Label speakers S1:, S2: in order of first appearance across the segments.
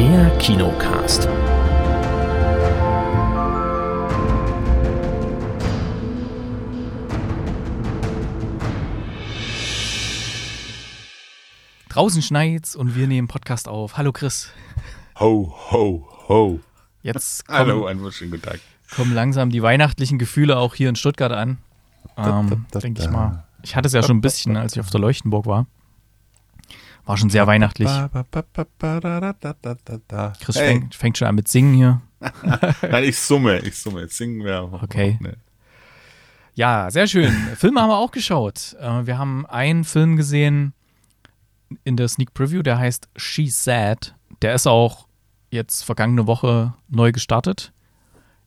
S1: Der Kinocast.
S2: Draußen schneit's und wir nehmen Podcast auf. Hallo Chris.
S3: Ho, ho, ho.
S2: Jetzt
S3: Hallo,
S2: kommen,
S3: einen wunderschönen guten Tag.
S2: kommen langsam die weihnachtlichen Gefühle auch hier in Stuttgart an. Ähm, Denke ich mal. Ich hatte es ja schon ein bisschen, als ich auf der Leuchtenburg war. War schon sehr weihnachtlich. Chris
S3: Hey.
S2: fängt, fängt schon an mit Singen hier.
S3: Nein, ich summe, ich summe. Singen wir.
S2: Okay.
S3: Nee.
S2: Ja, sehr schön. Filme haben wir auch geschaut. Äh, wir haben einen Film gesehen in der Sneak Preview, der heißt She Said. Der ist auch jetzt vergangene Woche neu gestartet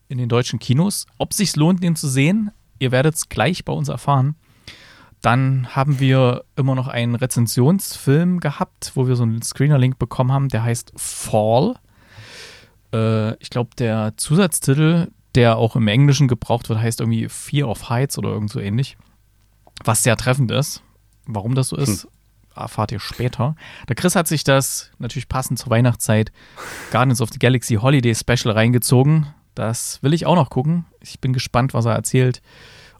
S2: in den deutschen Kinos. Ob sich's lohnt, den zu sehen, ihr werdet es gleich bei uns erfahren. Dann haben wir immer noch einen Rezensionsfilm gehabt, wo wir so einen Screener-Link bekommen haben, der heißt Fall. Äh, ich glaube, der Zusatztitel, der auch im Englischen gebraucht wird, heißt irgendwie Fear of Heights oder irgend so ähnlich. Was sehr treffend ist. Warum das so ist, erfahrt ihr später. Der Chris hat sich das natürlich passend zur Weihnachtszeit Guardians of the Galaxy Holiday Special reingezogen. Das will ich auch noch gucken. Ich bin gespannt, was er erzählt,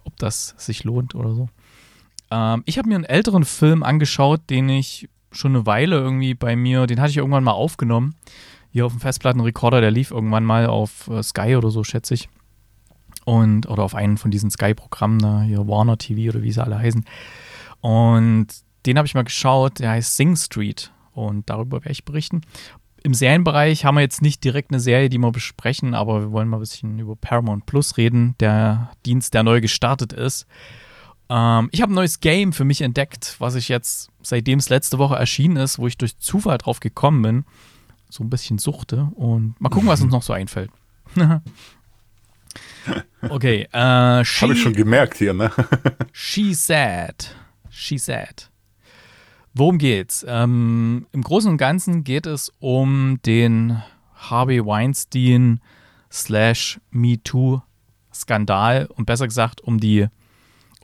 S2: ob das sich lohnt oder so. Ähm, ich habe mir einen älteren Film angeschaut, den ich schon eine Weile irgendwie bei mir, den hatte ich irgendwann mal aufgenommen. Hier auf dem Festplattenrekorder, der lief irgendwann mal auf äh, Sky oder so, schätze ich. Und, oder auf einen von diesen Sky-Programmen, da, hier Warner TV oder wie sie alle heißen. Und den habe ich mal geschaut, der heißt Sing Street. Und darüber werde ich berichten. Im Serienbereich haben wir jetzt nicht direkt eine Serie, die wir besprechen, aber wir wollen mal ein bisschen über Paramount Plus reden, der Dienst, der neu gestartet ist. Ähm, ich habe ein neues Game für mich entdeckt, was ich jetzt, seitdem es letzte Woche erschienen ist, wo ich durch Zufall drauf gekommen bin, so ein bisschen suchte. Und mal gucken, was uns noch so einfällt. okay, äh,
S3: Habe ich schon gemerkt hier, ne?
S2: She Said. She Said. Worum geht's? Ähm, Im Großen und Ganzen geht es um den Harvey Weinstein slash MeToo-Skandal und besser gesagt um die,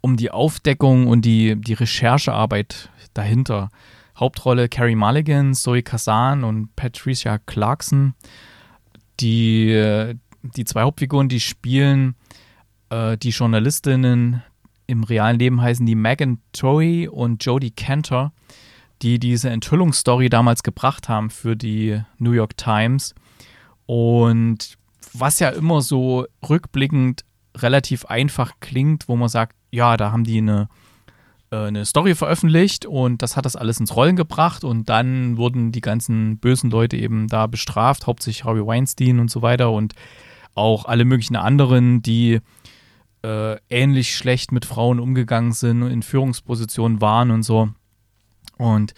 S2: um die Aufdeckung und die, die Recherchearbeit dahinter. Hauptrolle Carrie Mulligan, Zoe Kazan und Patricia Clarkson. Die, die zwei Hauptfiguren, die spielen äh, die Journalistinnen im realen Leben heißen die Megan Toey und Jodie Cantor, die diese Enthüllungsstory damals gebracht haben für die New York Times. Und was ja immer so rückblickend relativ einfach klingt, wo man sagt, ja, da haben die eine, äh, eine Story veröffentlicht und das hat das alles ins Rollen gebracht und dann wurden die ganzen bösen Leute eben da bestraft, hauptsächlich Harvey Weinstein und so weiter und auch alle möglichen anderen, die äh, ähnlich schlecht mit Frauen umgegangen sind und in Führungspositionen waren und so. Und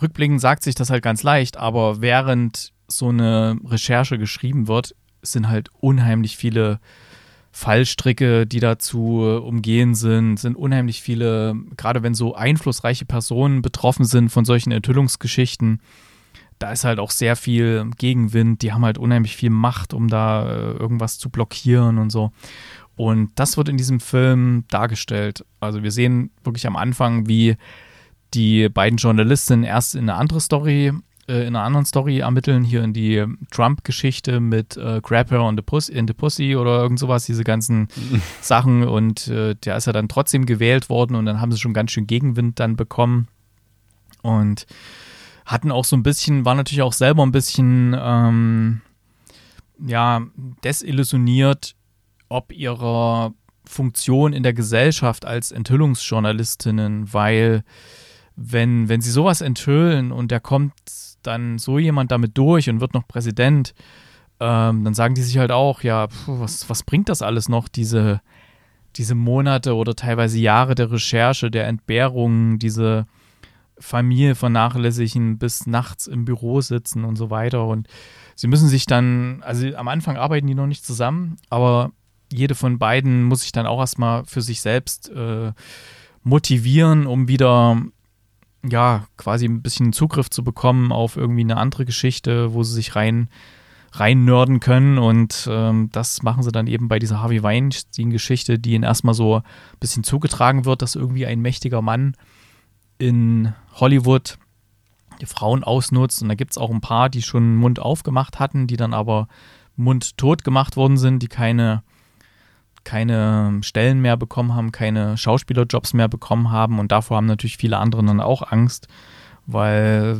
S2: rückblickend sagt sich das halt ganz leicht, aber während so eine Recherche geschrieben wird, sind halt unheimlich viele Fallstricke, die da zu umgehen sind, sind unheimlich viele, gerade wenn so einflussreiche Personen betroffen sind von solchen Enthüllungsgeschichten, da ist halt auch sehr viel Gegenwind, die haben halt unheimlich viel Macht, um da äh, irgendwas zu blockieren und so. Und das wird in diesem Film dargestellt. Also wir sehen wirklich am Anfang, wie die beiden Journalistinnen erst in eine andere Story, äh, in einer anderen Story ermitteln, hier in die Trump-Geschichte mit äh, Grab Her on the Pussy, in the Pussy oder irgend sowas, diese ganzen Sachen. Und äh, der ist ja dann trotzdem gewählt worden und dann haben sie schon ganz schön Gegenwind dann bekommen. Und hatten auch so ein bisschen, war natürlich auch selber ein bisschen, ähm, ja, desillusioniert, ob ihrer Funktion in der Gesellschaft als Enthüllungsjournalistinnen, weil wenn, wenn sie sowas enthüllen und da kommt dann so jemand damit durch und wird noch Präsident, ähm, dann sagen die sich halt auch, ja, puh, was, was bringt das alles noch, diese, diese Monate oder teilweise Jahre der Recherche, der Entbehrungen, diese Familie vernachlässigen, bis nachts im Büro sitzen und so weiter. Und sie müssen sich dann, also am Anfang arbeiten die noch nicht zusammen, aber jede von beiden muss sich dann auch erstmal für sich selbst äh, motivieren, um wieder ja, quasi ein bisschen Zugriff zu bekommen auf irgendwie eine andere Geschichte, wo sie sich rein rein können und ähm, das machen sie dann eben bei dieser Harvey Weinstein-Geschichte, die ihnen erstmal so ein bisschen zugetragen wird, dass irgendwie ein mächtiger Mann in Hollywood die Frauen ausnutzt. Und da gibt es auch ein paar, die schon Mund aufgemacht hatten, die dann aber mundtot gemacht worden sind, die keine, keine Stellen mehr bekommen haben, keine Schauspielerjobs mehr bekommen haben. Und davor haben natürlich viele andere dann auch Angst, weil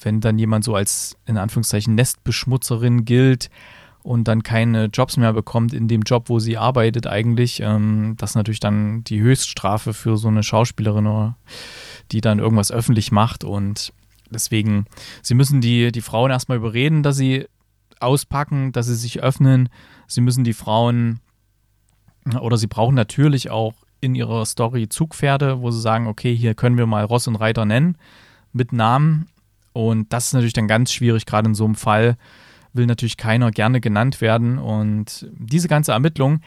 S2: wenn dann jemand so als in Anführungszeichen Nestbeschmutzerin gilt und dann keine Jobs mehr bekommt in dem Job, wo sie arbeitet eigentlich, ähm, das ist natürlich dann die Höchststrafe für so eine Schauspielerin, die dann irgendwas öffentlich macht und deswegen, sie müssen die, die Frauen erstmal überreden, dass sie auspacken, dass sie sich öffnen. Sie müssen die Frauen oder sie brauchen natürlich auch in ihrer Story Zugpferde, wo sie sagen, okay, hier können wir mal Ross und Reiter nennen mit Namen. Und das ist natürlich dann ganz schwierig, gerade in so einem Fall will natürlich keiner gerne genannt werden. Und diese ganze Ermittlung,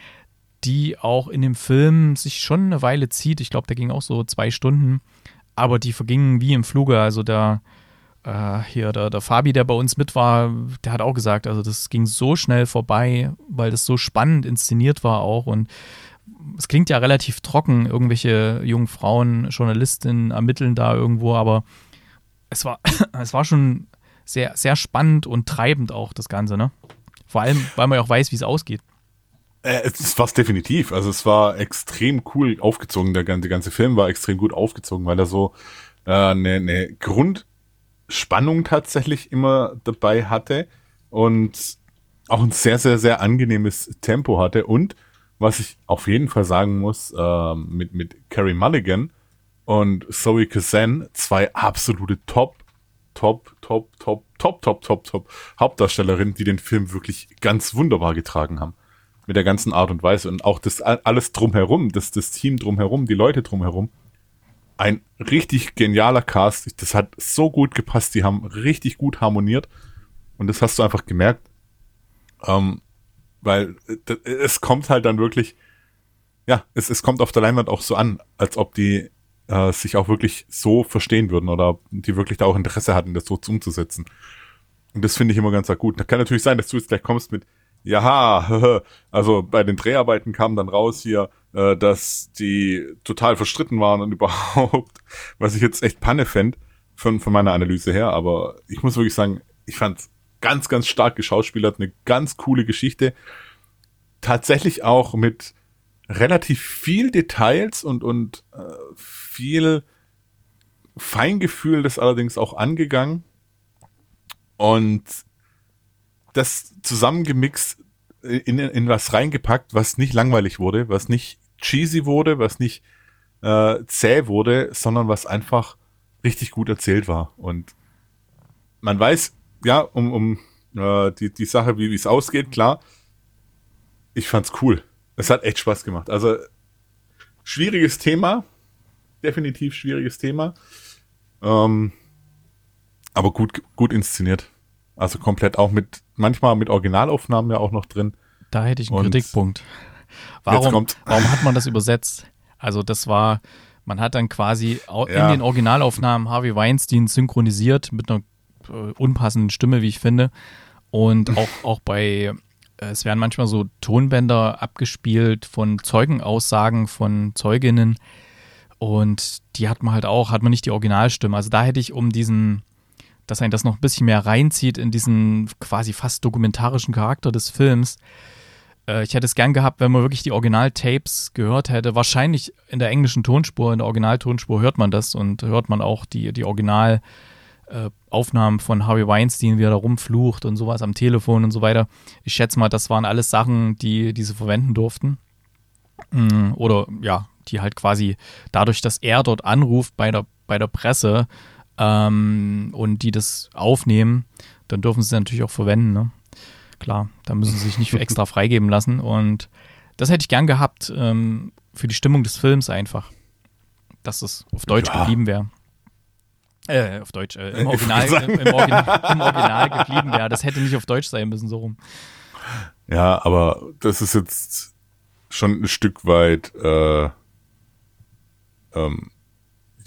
S2: die auch in dem Film sich schon eine Weile zieht, ich glaube, der ging auch so zwei Stunden, aber die vergingen wie im Fluge. Also der, äh, hier der, der Fabi, der bei uns mit war, der hat auch gesagt, also das ging so schnell vorbei, weil das so spannend inszeniert war auch und es klingt ja relativ trocken, irgendwelche jungen Frauen, Journalistinnen ermitteln da irgendwo, aber es war, es war schon sehr, sehr spannend und treibend auch das Ganze, ne? Vor allem, weil man ja auch weiß, wie es ausgeht.
S3: Äh, es war definitiv. Also es war extrem cool aufgezogen. Der ganze, der ganze Film war extrem gut aufgezogen, weil er so äh, eine, eine Grundspannung tatsächlich immer dabei hatte und auch ein sehr, sehr, sehr angenehmes Tempo hatte. Und was ich auf jeden Fall sagen muss, äh, mit, mit Carrie Mulligan und Zoe Kazan, zwei absolute Top, Top, Top, Top, Top, Top, Top, Top Hauptdarstellerinnen, die den Film wirklich ganz wunderbar getragen haben mit der ganzen Art und Weise und auch das alles drumherum, das, das Team drumherum, die Leute drumherum. Ein richtig genialer Cast. Das hat so gut gepasst. Die haben richtig gut harmoniert. Und das hast du einfach gemerkt. Ähm, weil es kommt halt dann wirklich, ja, es, es kommt auf der Leinwand auch so an, als ob die äh, sich auch wirklich so verstehen würden oder die wirklich da auch Interesse hatten, das so umzusetzen. Und das finde ich immer ganz gut. Da kann natürlich sein, dass du jetzt gleich kommst mit, ja, also bei den Dreharbeiten kam dann raus hier, äh, dass die total verstritten waren und überhaupt, was ich jetzt echt Panne fände von, von meiner Analyse her, aber ich muss wirklich sagen, ich fand ganz, ganz stark geschauspielert, eine ganz coole Geschichte. Tatsächlich auch mit relativ viel Details und, und äh, viel Feingefühl das allerdings auch angegangen. Und das zusammengemixt in, in was reingepackt, was nicht langweilig wurde, was nicht cheesy wurde, was nicht äh, zäh wurde, sondern was einfach richtig gut erzählt war. Und man weiß, ja, um, um äh, die, die Sache, wie es ausgeht, klar. Ich fand's cool. Es hat echt Spaß gemacht. Also, schwieriges Thema. Definitiv schwieriges Thema. Ähm, aber gut, gut inszeniert. Also komplett auch mit, manchmal mit Originalaufnahmen ja auch noch drin.
S2: Da hätte ich einen Und Kritikpunkt. Warum, warum hat man das übersetzt? Also das war, man hat dann quasi in ja. den Originalaufnahmen Harvey Weinstein synchronisiert mit einer äh, unpassenden Stimme, wie ich finde. Und auch, auch bei, äh, es werden manchmal so Tonbänder abgespielt von Zeugenaussagen von Zeuginnen. Und die hat man halt auch, hat man nicht die Originalstimme. Also da hätte ich um diesen dass ein das noch ein bisschen mehr reinzieht in diesen quasi fast dokumentarischen Charakter des Films. Äh, ich hätte es gern gehabt, wenn man wirklich die Original-Tapes gehört hätte. Wahrscheinlich in der englischen Tonspur, in der Originaltonspur hört man das und hört man auch die, die Original- äh, Aufnahmen von Harvey Weinstein, wie er da rumflucht und sowas am Telefon und so weiter. Ich schätze mal, das waren alles Sachen, die, die sie verwenden durften. Mm, oder ja, die halt quasi dadurch, dass er dort anruft bei der, bei der Presse, ähm, und die das aufnehmen, dann dürfen sie natürlich auch verwenden. Ne? Klar, da müssen sie sich nicht extra freigeben lassen. Und das hätte ich gern gehabt ähm, für die Stimmung des Films einfach, dass es auf Deutsch ja. geblieben wäre. Äh, auf Deutsch, äh, im, Original, im, im, Original, im Original geblieben wäre. Das hätte nicht auf Deutsch sein müssen, so rum.
S3: Ja, aber das ist jetzt schon ein Stück weit äh, ähm,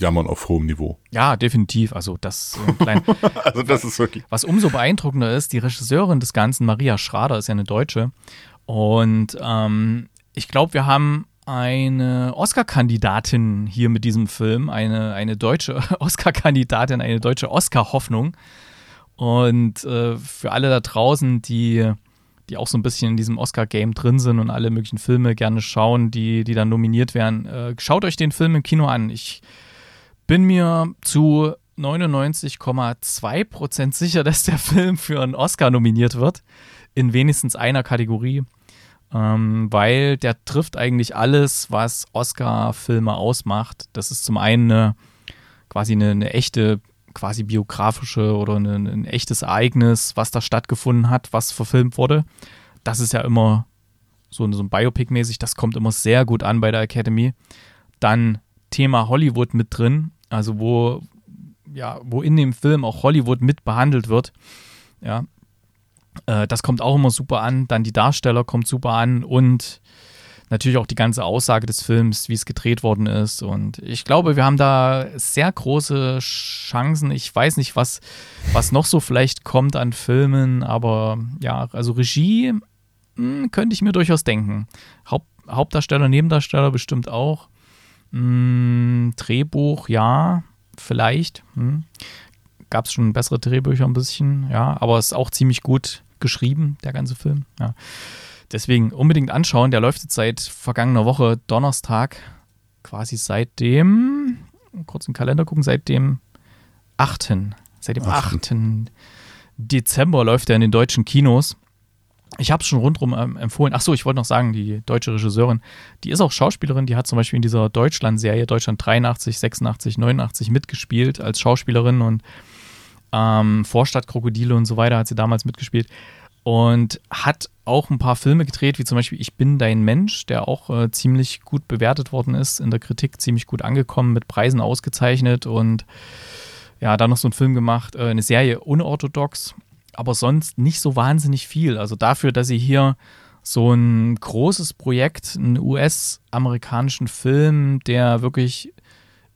S3: Jammern auf hohem Niveau.
S2: Ja, definitiv. Also das, äh, klein,
S3: also das ist wirklich.
S2: Was umso beeindruckender ist, die Regisseurin des Ganzen, Maria Schrader, ist ja eine Deutsche. Und ähm, ich glaube, wir haben eine Oscar-Kandidatin hier mit diesem Film, eine, eine deutsche Oscar-Kandidatin, eine deutsche Oscar-Hoffnung. Und äh, für alle da draußen, die, die auch so ein bisschen in diesem Oscar-Game drin sind und alle möglichen Filme gerne schauen, die, die dann nominiert werden, äh, schaut euch den Film im Kino an. Ich bin mir zu 99,2% sicher, dass der Film für einen Oscar nominiert wird. In wenigstens einer Kategorie ähm, weil der trifft eigentlich alles, was Oscar-Filme ausmacht. Das ist zum einen eine, quasi eine, eine echte, quasi biografische oder eine, ein echtes Ereignis, was da stattgefunden hat, was verfilmt wurde. Das ist ja immer so, so ein Biopic-mäßig, das kommt immer sehr gut an bei der Academy. Dann Thema Hollywood mit drin, also wo, ja, wo in dem Film auch Hollywood mit behandelt wird. Ja, äh, das kommt auch immer super an. Dann die Darsteller kommt super an und natürlich auch die ganze Aussage des Films, wie es gedreht worden ist. Und ich glaube, wir haben da sehr große Chancen. Ich weiß nicht, was, was noch so vielleicht kommt an Filmen, aber ja, also Regie mh, hm, könnte ich mir durchaus denken. Haupt, Hauptdarsteller, Nebendarsteller bestimmt auch. Hm, Drehbuch, ja, vielleicht. Hm gab es schon bessere Drehbücher ein bisschen, ja, aber es ist auch ziemlich gut geschrieben, der ganze Film. Ja. Deswegen unbedingt anschauen. Der läuft jetzt seit vergangener Woche Donnerstag, quasi seit dem, kurz im Kalender gucken, seit dem 8. Seit dem 8. Dezember läuft er in den deutschen Kinos. Ich habe es schon rundherum ähm, empfohlen. Achso, ich wollte noch sagen, die deutsche Regisseurin, die ist auch Schauspielerin, die hat zum Beispiel in dieser Deutschland-Serie, Deutschland 83, 86, 89 mitgespielt als Schauspielerin und ähm, Vorstadtkrokodile und so weiter hat sie damals mitgespielt und hat auch ein paar Filme gedreht, wie zum Beispiel Ich bin dein Mensch, der auch äh, ziemlich gut bewertet worden ist, in der Kritik ziemlich gut angekommen, mit Preisen ausgezeichnet und ja, dann noch so einen Film gemacht, äh, eine Serie unorthodox, aber sonst nicht so wahnsinnig viel. Also dafür, dass sie hier so ein großes Projekt, einen US-amerikanischen Film, der wirklich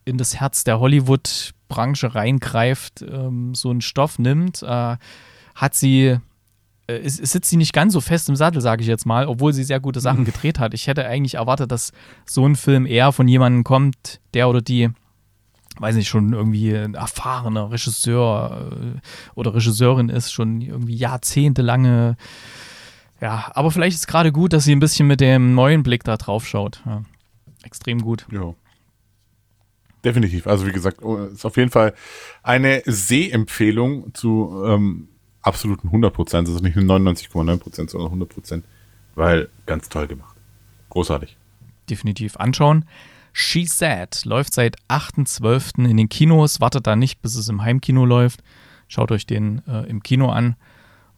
S2: in das Herz der Hollywood-Branche reingreift, ähm, so einen Stoff nimmt, äh, hat sie äh, sitzt sie nicht ganz so fest im Sattel, sage ich jetzt mal, obwohl sie sehr gute Sachen gedreht hat. Ich hätte eigentlich erwartet, dass so ein Film eher von jemandem kommt, der oder die, weiß nicht, schon irgendwie ein erfahrener Regisseur äh, oder Regisseurin ist, schon irgendwie jahrzehntelange. Ja, aber vielleicht ist es gerade gut, dass sie ein bisschen mit dem neuen Blick da drauf schaut. Ja, extrem gut.
S3: Ja. Definitiv. Also wie gesagt, oh, ist auf jeden Fall eine Sehempfehlung zu ähm, absoluten 100 Prozent. Also nicht nur 99,9 Prozent, sondern 100 Prozent, weil ganz toll gemacht. Großartig.
S2: Definitiv anschauen. She Said läuft seit 8.12. in den Kinos. Wartet da nicht, bis es im Heimkino läuft. Schaut euch den äh, im Kino an,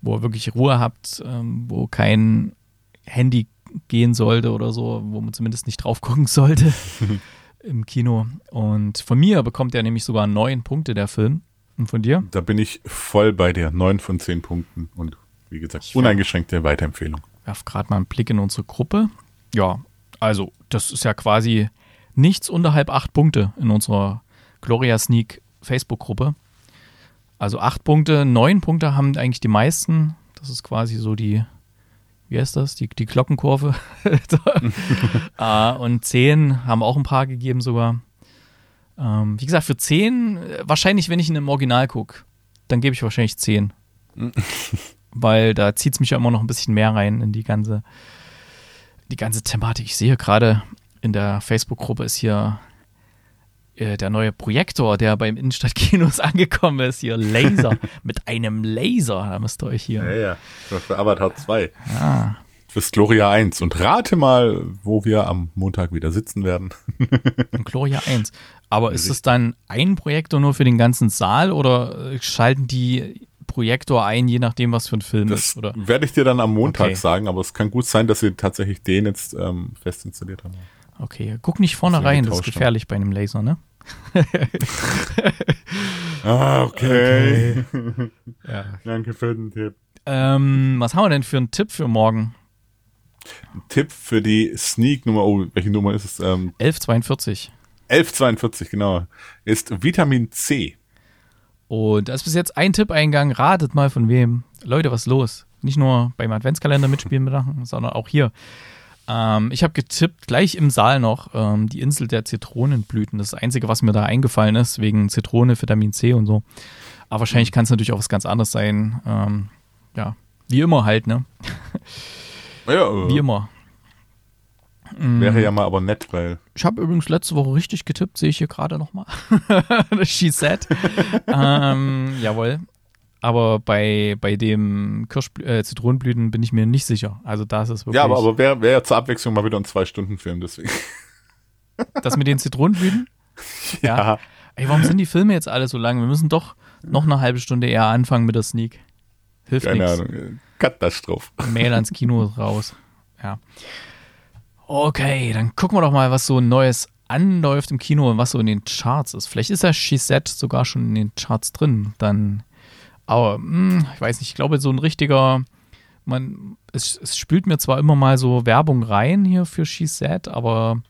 S2: wo ihr wirklich Ruhe habt, ähm, wo kein Handy gehen sollte oder so, wo man zumindest nicht drauf gucken sollte. im Kino. Und von mir bekommt er nämlich sogar neun Punkte, der Film. Und von dir?
S3: Da bin ich voll bei dir. Neun von zehn Punkten. Und wie gesagt, ich uneingeschränkte Weiterempfehlung.
S2: Werf gerade mal einen Blick in unsere Gruppe. Ja, also, das ist ja quasi nichts unterhalb acht Punkte in unserer Gloria Sneak Facebook-Gruppe. Also acht Punkte, neun Punkte haben eigentlich die meisten. Das ist quasi so die wie heißt das, die, die Glockenkurve. uh, und 10 haben auch ein paar gegeben sogar. Ähm, wie gesagt, für 10, äh, wahrscheinlich, wenn ich in einem Original gucke, dann gebe ich wahrscheinlich 10. Weil da zieht es mich ja immer noch ein bisschen mehr rein in die ganze, die ganze Thematik. Ich sehe gerade in der Facebook-Gruppe ist hier äh, der neue Projektor, der beim Innenstadtkinos angekommen ist, hier Laser, mit einem Laser, da müsst ihr euch hier.
S3: Ja, ja, für Avatar 2. Ja. Fürs Gloria 1. Und rate mal, wo wir am Montag wieder sitzen werden.
S2: Gloria 1. Aber ist es dann ein Projektor nur für den ganzen Saal oder äh, schalten die Projektor ein, je nachdem, was für ein Film
S3: das
S2: ist? Oder?
S3: Werde ich dir dann am Montag okay. sagen, aber es kann gut sein, dass sie tatsächlich den jetzt ähm, fest installiert haben.
S2: Okay, guck nicht vorne rein, das ist gefährlich haben. bei einem Laser, ne?
S3: ah, okay. okay. ja. Danke für den Tipp.
S2: Ähm, was haben wir denn für einen Tipp für morgen?
S3: Ein Tipp für die Sneak-Nummer, oh, welche Nummer ist es? Ähm,
S2: 1142.
S3: 1142, genau. Ist Vitamin C.
S2: Und da ist bis jetzt ein Tipp eingegangen. Ratet mal von wem. Leute, was ist los? Nicht nur beim Adventskalender mitspielen sondern auch hier. Ähm, ich habe getippt, gleich im Saal noch, ähm, die Insel der Zitronenblüten. Das ist das Einzige, was mir da eingefallen ist, wegen Zitrone, Vitamin C und so. Aber wahrscheinlich kann es natürlich auch was ganz anderes sein. Ähm, ja, wie immer halt, ne?
S3: Ja,
S2: Wie immer.
S3: wäre ja mal aber nett, weil
S2: Ich habe übrigens letzte Woche richtig getippt, sehe ich hier gerade nochmal. She said. ähm, jawohl. Aber bei, bei dem Kirsch, äh, Zitronenblüten bin ich mir nicht sicher. Also da ist es wirklich.
S3: Ja, aber, aber wäre wär ja zur Abwechslung mal wieder ein Zwei-Stunden-Film, deswegen.
S2: Das mit den Zitronenblüten? Ja. Ey, warum sind die Filme jetzt alle so lang? Wir müssen doch noch eine halbe Stunde eher anfangen mit der Sneak. Hilft
S3: Keine
S2: nichts.
S3: Ahnung. äh, Katastrophe.
S2: Mail ans Kino raus. Ja. Okay, dann gucken wir doch mal, was so Neues anläuft im Kino und was so in den Charts ist. Vielleicht ist ja She sogar schon in den Charts drin. Dann, aber hm, ich weiß nicht, ich glaube, so ein richtiger, man, es, es spült mir zwar immer mal so Werbung rein hier für She Said, aber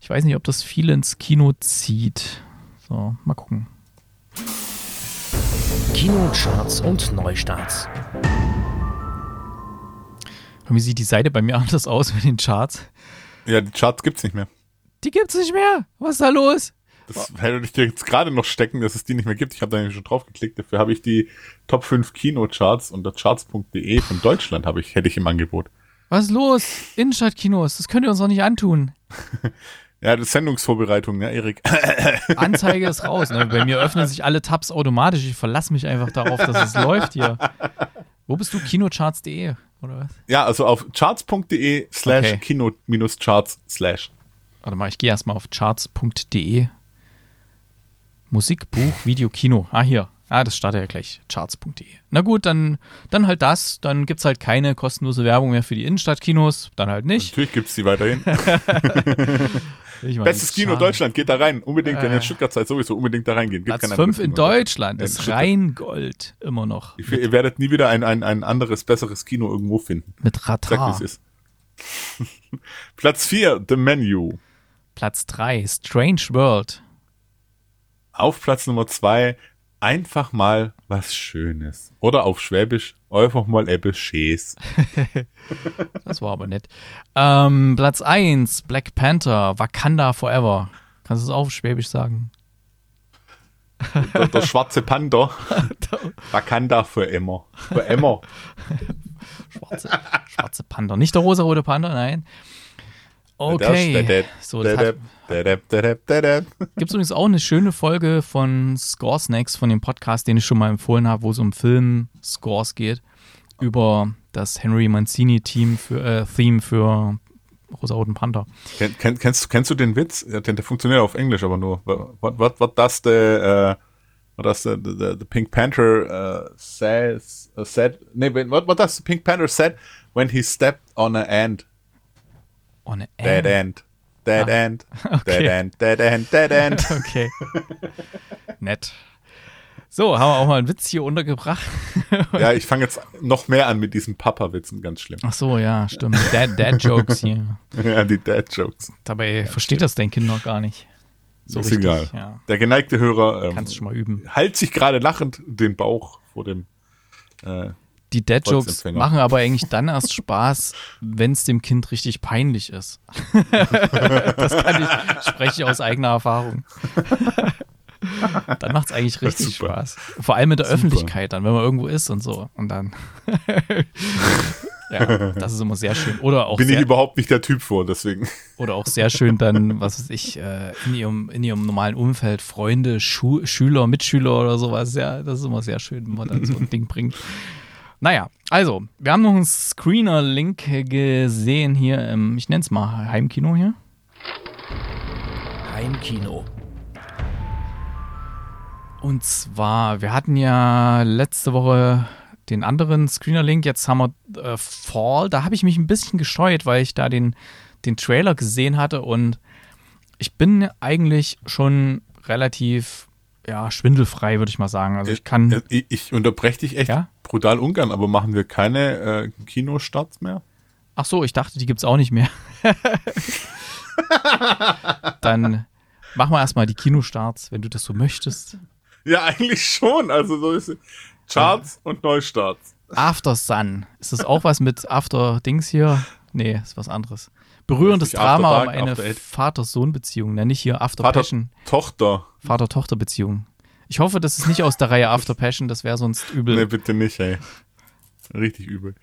S2: ich weiß nicht, ob das viel ins Kino zieht. So, mal gucken.
S1: Kinocharts und Neustarts.
S2: Wie sieht die Seite bei mir anders aus mit den Charts?
S3: Ja, die Charts gibt's nicht mehr.
S2: Die gibt's nicht mehr. Was ist da los?
S3: Das hätte ich dir jetzt gerade noch stecken, dass es die nicht mehr gibt. Ich habe da nämlich schon drauf geklickt. Dafür habe ich die Top 5 Kinocharts unter charts.de von Deutschland habe ich, hätte ich im Angebot.
S2: Was ist los? Innenstadtkinos, das könnt ihr uns doch nicht antun.
S3: Ja, das ist Sendungsvorbereitung, ne, Erik?
S2: Anzeige ist raus. Ne? Bei mir öffnen sich alle Tabs automatisch. Ich verlasse mich einfach darauf, dass es läuft hier. Wo bist du? Kinocharts.de oder was?
S3: Ja, also auf charts.de slash kino-charts slash.
S2: Warte mal, ich gehe erstmal auf charts.de. Musik, Buch, Video, Kino. Ah, hier. Ah, das startet ja gleich. Charts.de. Na gut, dann, dann halt das. Dann gibt es halt keine kostenlose Werbung mehr für die Innenstadtkinos. Dann halt nicht.
S3: Natürlich gibt's die weiterhin.
S2: Ich meine,
S3: Bestes Kino
S2: schade.
S3: Deutschland, geht da rein. Unbedingt, wenn ihr in
S2: Äh.
S3: Stuttgart seid, sowieso unbedingt da reingehen. Gibt
S2: Platz
S3: kein
S2: 5
S3: anderes
S2: in. Deutschland ist. Rheingold immer noch.
S3: Ihr, ihr werdet nie wieder ein, ein, ein anderes, besseres Kino irgendwo finden.
S2: Mit Radar.
S3: es ist. Platz 4, The Menu.
S2: Platz 3, Strange World.
S3: Auf Platz Nummer 2, einfach mal was Schönes. Oder auf Schwäbisch, einfach mal etwas Schäs.
S2: Das war aber nett. Ähm, Platz 1, Black Panther, Wakanda Forever. Kannst du es auch auf Schwäbisch sagen?
S3: Der, der schwarze Panther. Wakanda für immer. Für immer.
S2: Schwarze, schwarze Panther. Nicht der rosa-rote Panther, nein. Okay. So, Gibt es übrigens auch eine schöne Folge von Score Snacks, von dem Podcast, den ich schon mal empfohlen habe, wo es um Film-Scores geht, über das Henry Mancini-Team für, äh, Theme für Rosa-Roten Panther.
S3: Ken, kenn, kennst, kennst du den Witz? Der, der funktioniert auf Englisch, aber nur. What, what, what does the, uh, what does the, the, the Pink Panther uh, says, uh, said, nee, what, what does the Pink Panther said when he stepped on an ant?
S2: Oh, eine
S3: Dead end. Dead end. Dead
S2: Okay.
S3: end. Dead end. Dead end.
S2: Okay. Nett. So, haben wir auch mal einen Witz hier untergebracht.
S3: ja, ich fange jetzt noch mehr an mit diesen Papa-Witzen, ganz schlimm.
S2: Ach so, ja, stimmt. Dad, Dad Jokes hier.
S3: Ja, die Dad-Jokes.
S2: Dabei versteht das dein Kind noch gar nicht. So
S3: ist
S2: richtig,
S3: egal.
S2: Ja.
S3: Der geneigte Hörer ähm,
S2: Kannst schon mal üben.
S3: halt sich gerade lachend den Bauch vor dem. Äh,
S2: Die Dad Jokes
S3: Volksempfänger.
S2: machen aber eigentlich dann erst Spaß, wenn es dem Kind richtig peinlich ist. das kann ich, spreche ich aus eigener Erfahrung. dann macht es eigentlich richtig. Spaß. Vor allem mit der
S3: Super.
S2: Öffentlichkeit, dann, wenn man irgendwo ist und so. Und dann. ja, das ist immer sehr schön. Oder auch,
S3: bin ich überhaupt nicht der Typ vor, deswegen.
S2: oder auch sehr schön dann, was weiß ich, äh, in ihrem, in ihrem normalen Umfeld, Freunde, Schu Schüler, Mitschüler oder sowas. Ja, das ist immer sehr schön, wenn man dann so ein Ding bringt. Naja, also, wir haben noch einen Screener-Link gesehen hier im, ich nenne es mal Heimkino hier.
S1: Heimkino.
S2: Und zwar, wir hatten ja letzte Woche den anderen Screener-Link, jetzt haben wir äh, Fall. Da habe ich mich ein bisschen gescheut, weil ich da den, den Trailer gesehen hatte und ich bin eigentlich schon relativ ja, schwindelfrei, würde ich mal sagen. Also ich kann.
S3: Äh, Ich, ich unterbreche dich echt
S2: Ja?
S3: Brutal ungern, aber machen wir keine äh, Kinostarts mehr?
S2: Ach so, ich dachte, die gibt's auch nicht mehr. Dann machen wir erstmal die Kinostarts, wenn du das so möchtest.
S3: Ja, eigentlich schon. Also so ist es. Charts und Neustarts.
S2: After Sun. Ist das auch was mit After Dings hier? Nee, ist was anderes. berührendes Drama um
S3: Dark,
S2: eine
S3: After Eight.
S2: Vater-Sohn-Beziehung. Ne, nicht hier After
S3: Vater,
S2: Passion,
S3: Tochter.
S2: Vater-Tochter-Beziehung. Ich hoffe, das ist nicht aus der Reihe After Passion, das wäre sonst übel.
S3: Nee, bitte nicht, ey. Richtig übel.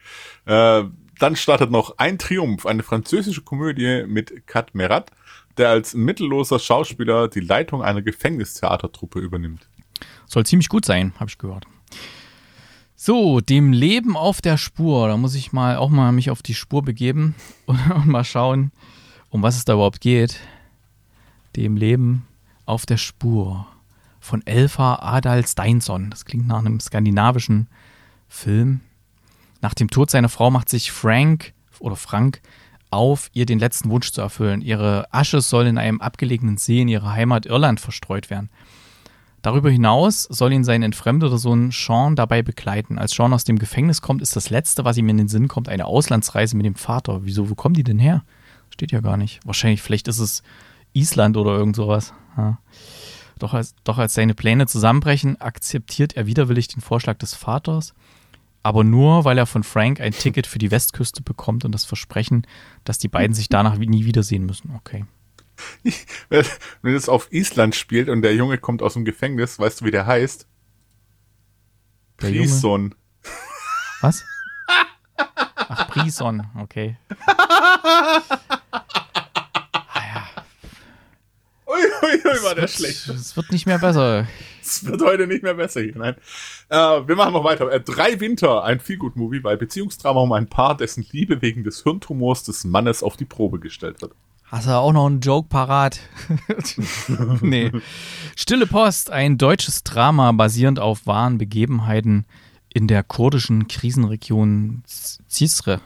S3: Äh, dann startet noch Ein Triumph, eine französische Komödie mit Kat Merat, der als mittelloser Schauspieler die Leitung einer Gefängnistheatertruppe übernimmt.
S2: Soll ziemlich gut sein, habe ich gehört. So, dem Leben auf der Spur. Da muss ich mal auch mal mich auf die Spur begeben und, und mal schauen, um was es da überhaupt geht. Dem Leben auf der Spur von Elfa Adal Steinsson. Das klingt nach einem skandinavischen Film. Nach dem Tod seiner Frau macht sich Frank oder Frank auf, ihr den letzten Wunsch zu erfüllen. Ihre Asche soll in einem abgelegenen See in ihrer Heimat Irland verstreut werden. Darüber hinaus soll ihn sein entfremdeter Sohn Sean dabei begleiten. Als Sean aus dem Gefängnis kommt, ist das Letzte, was ihm in den Sinn kommt, eine Auslandsreise mit dem Vater. Wieso, wo kommen die denn her? Steht ja gar nicht. Wahrscheinlich, vielleicht ist es Island oder irgend sowas. Ja. Doch, als, doch als seine Pläne zusammenbrechen, akzeptiert er widerwillig den Vorschlag des Vaters. Aber nur, weil er von Frank ein Ticket für die Westküste bekommt und das Versprechen, dass die beiden sich danach nie wiedersehen müssen. Okay.
S3: Wenn es auf Island spielt und der Junge kommt aus dem Gefängnis, weißt du, wie der heißt?
S2: Der Junge?
S3: Prison.
S2: Was? Ach, Prison, okay.
S3: Ui, ui, ui, war der schlecht.
S2: Es wird nicht mehr besser.
S3: Es wird heute nicht mehr besser hier. Nein. Äh, wir machen noch weiter. Äh, Drei Winter, ein Feelgood-Movie, weil Beziehungsdrama um ein Paar, dessen Liebe wegen des Hirntumors des Mannes auf die Probe gestellt wird.
S2: Hast du auch noch einen Joke parat? nee. Stille Post, ein deutsches Drama basierend auf wahren Begebenheiten in der kurdischen Krisenregion Zisre.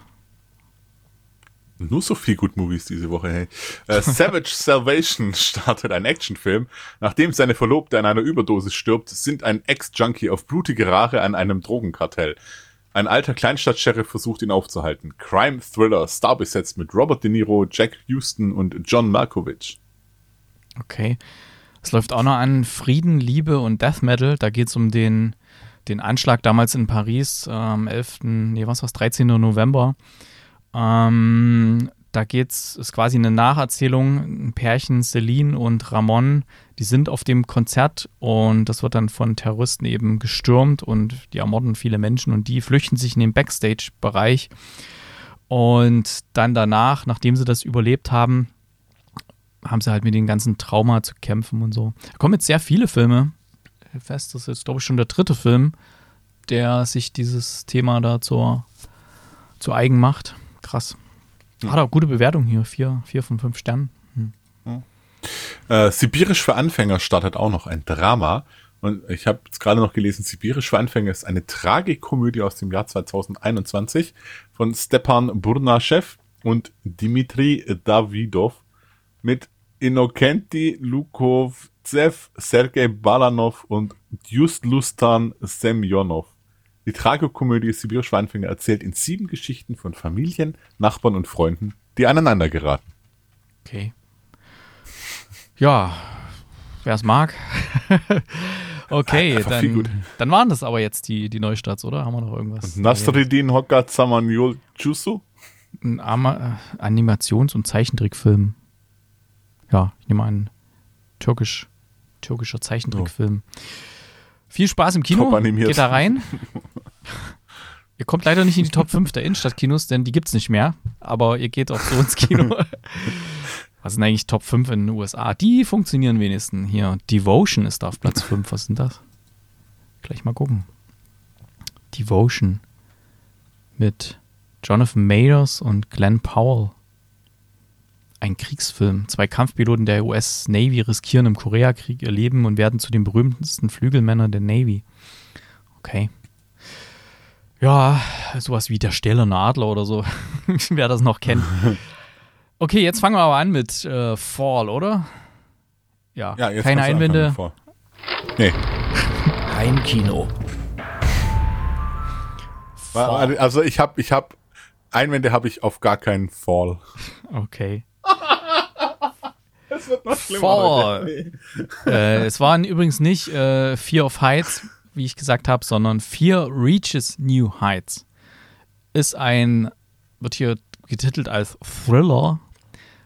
S3: Nur so viel gut Movies diese Woche, hey. Äh, Savage Salvation startet ein Actionfilm. Nachdem seine Verlobte an einer Überdosis stirbt, sind ein Ex-Junkie auf blutige Rache an einem Drogenkartell. Ein alter Kleinstadt-Sheriff versucht ihn aufzuhalten. Crime-Thriller, starbesetzt mit Robert De Niro, Jack Houston und John Malkovich.
S2: Okay. Es läuft auch noch an Frieden, Liebe und Death Metal. Da geht es um den, den Anschlag damals in Paris am 11., nee, was war's, 13. November. Ähm, da geht's, ist quasi eine Nacherzählung. Ein Pärchen, Celine und Ramon, die sind auf dem Konzert und das wird dann von Terroristen eben gestürmt und die ermorden viele Menschen und die flüchten sich in den Backstage-Bereich. Und dann danach, nachdem sie das überlebt haben, haben sie halt mit den ganzen Trauma zu kämpfen und so. Da kommen jetzt sehr viele Filme fest. Das ist jetzt, glaube ich, schon der dritte Film, der sich dieses Thema da zur, zu eigen macht. Krass. Hat auch gute Bewertung hier. Vier, vier von fünf Sternen. Hm.
S3: Äh, Sibirisch für Anfänger startet auch noch ein Drama. Und ich habe jetzt gerade noch gelesen, Sibirisch für Anfänger ist eine Tragikomödie aus dem Jahr 2021 von Stepan Burnaschew und Dimitri Davidov mit Inokenti Lukovtsev, Sergei Balanov und Juslustan Semyonov. Die Tragikomödie Sibirisch für Anfänger erzählt in sieben Geschichten von Familien, Nachbarn und Freunden, die aneinander geraten.
S2: Okay. Ja, wer es mag. okay, dann, dann waren das aber jetzt die, die Neustarts, oder? Haben wir noch irgendwas?
S3: Nasreddin Hokat Samanyol Chusu?
S2: Ein Ama äh, Animations- und Zeichentrickfilm. Ja, ich nehme an, türkisch, türkischer Zeichentrickfilm. Viel Spaß im Kino.
S3: Top animiert.
S2: Geht da rein. ihr kommt leider nicht in die Top 5 der Innenstadtkinos, denn die gibt's nicht mehr. Aber ihr geht auch so ins Kino. Was sind eigentlich Top 5 in den USA? Die funktionieren wenigstens. Hier, Devotion ist da auf Platz 5. Was sind das? Gleich mal gucken. Devotion. Mit Jonathan Mayers und Glenn Powell. Ein Kriegsfilm. Zwei Kampfpiloten der US Navy riskieren im Koreakrieg ihr Leben und werden zu den berühmtesten Flügelmännern der Navy. Okay. Ja, sowas wie der stählerne Adler oder so. Wer das noch kennt. Okay, jetzt fangen wir aber an mit äh, Fall, oder? Ja,
S3: Ja, jetzt
S2: keine Einwände.
S3: Nee.
S1: Heimkino.
S3: Fall. Also ich habe ich hab Einwände habe ich auf gar keinen Fall.
S2: Okay.
S3: Es wird noch
S2: Fall. äh, es waren übrigens nicht äh, Fear of Heights, wie ich gesagt habe, sondern Fear Reaches New Heights. Ist ein, wird hier getitelt als Thriller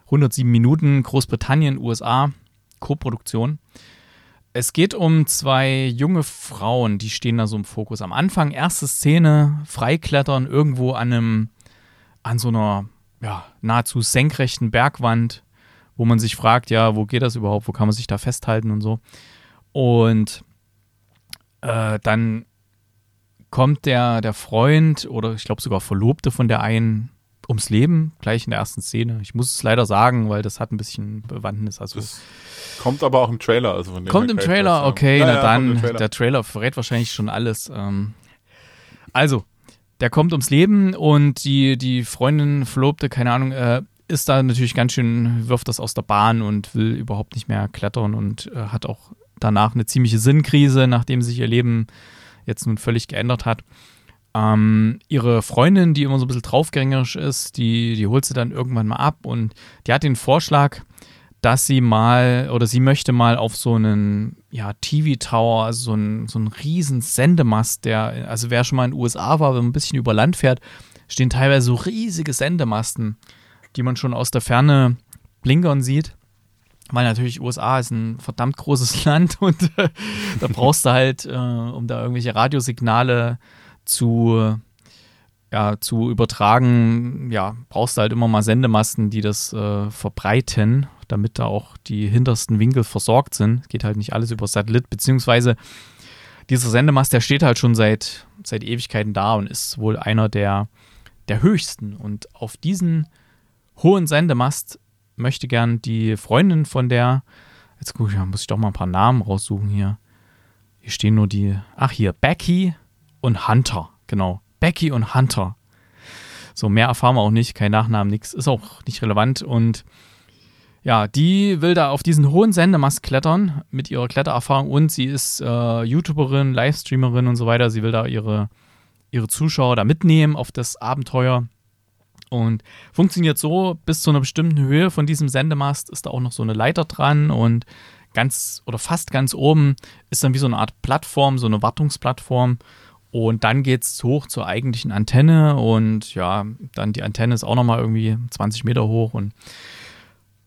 S2: 107 Minuten, Großbritannien, USA, Co-Produktion. Es geht um zwei junge Frauen, die stehen da so im Fokus. Am Anfang, erste Szene, freiklettern irgendwo an einem, an so einer, ja, nahezu senkrechten Bergwand, wo man sich fragt, ja, wo geht das überhaupt, wo kann man sich da festhalten und so. Und äh, dann kommt der, der Freund oder ich glaube sogar Verlobte von der einen ums Leben, gleich in der ersten Szene. Ich muss es leider sagen, weil das hat ein bisschen Bewandtnis. Also
S3: Das kommt aber auch im Trailer. Also von dem
S2: Kommt im Trailer, okay,
S3: Ja,
S2: na
S3: ja,
S2: dann,
S3: Trailer.
S2: der Trailer verrät wahrscheinlich schon alles. Ähm, also, der kommt ums Leben und die, die Freundin, Verlobte, keine Ahnung, äh, ist da natürlich ganz schön, wirft das aus der Bahn und will überhaupt nicht mehr klettern und äh, hat auch danach eine ziemliche Sinnkrise, nachdem sich ihr Leben jetzt nun völlig geändert hat. Ähm, ihre Freundin, die immer so ein bisschen draufgängerisch ist, die, die holt sie dann irgendwann mal ab und die hat den Vorschlag, dass sie mal oder sie möchte mal auf so einen ja, TV-Tower, also so einen, so einen riesen Sendemast, der, also wer schon mal in den USA war, wenn man ein bisschen über Land fährt, stehen teilweise so riesige Sendemasten, die man schon aus der Ferne blinkern sieht. Weil natürlich USA ist ein verdammt großes Land und äh, da brauchst du halt, äh, um da irgendwelche Radiosignale zu, ja, zu übertragen, ja, brauchst du halt immer mal Sendemasten, die das äh, verbreiten, damit da auch die hintersten Winkel versorgt sind. Geht halt nicht alles über Satellit, beziehungsweise dieser Sendemast, der steht halt schon seit, seit Ewigkeiten da und ist wohl einer der, der höchsten. Und auf diesen hohen Sendemast möchte gern die Freundin von der, jetzt guck ich, mal, muss ich doch mal ein paar Namen raussuchen hier. Hier stehen nur die, ach hier, Becky und Hunter, genau. Becky und Hunter. So, mehr erfahren wir auch nicht, kein Nachnamen, nichts, ist auch nicht relevant. Und ja, die will da auf diesen hohen Sendemast klettern mit ihrer Klettererfahrung und sie ist äh, YouTuberin, Livestreamerin und so weiter. Sie will da ihre, ihre Zuschauer da mitnehmen auf das Abenteuer. Und funktioniert so, bis zu einer bestimmten Höhe von diesem Sendemast ist da auch noch so eine Leiter dran und ganz oder fast ganz oben ist dann wie so eine Art Plattform, so eine Wartungsplattform. Und dann geht es hoch zur eigentlichen Antenne und ja, dann die Antenne ist auch nochmal irgendwie 20 Meter hoch und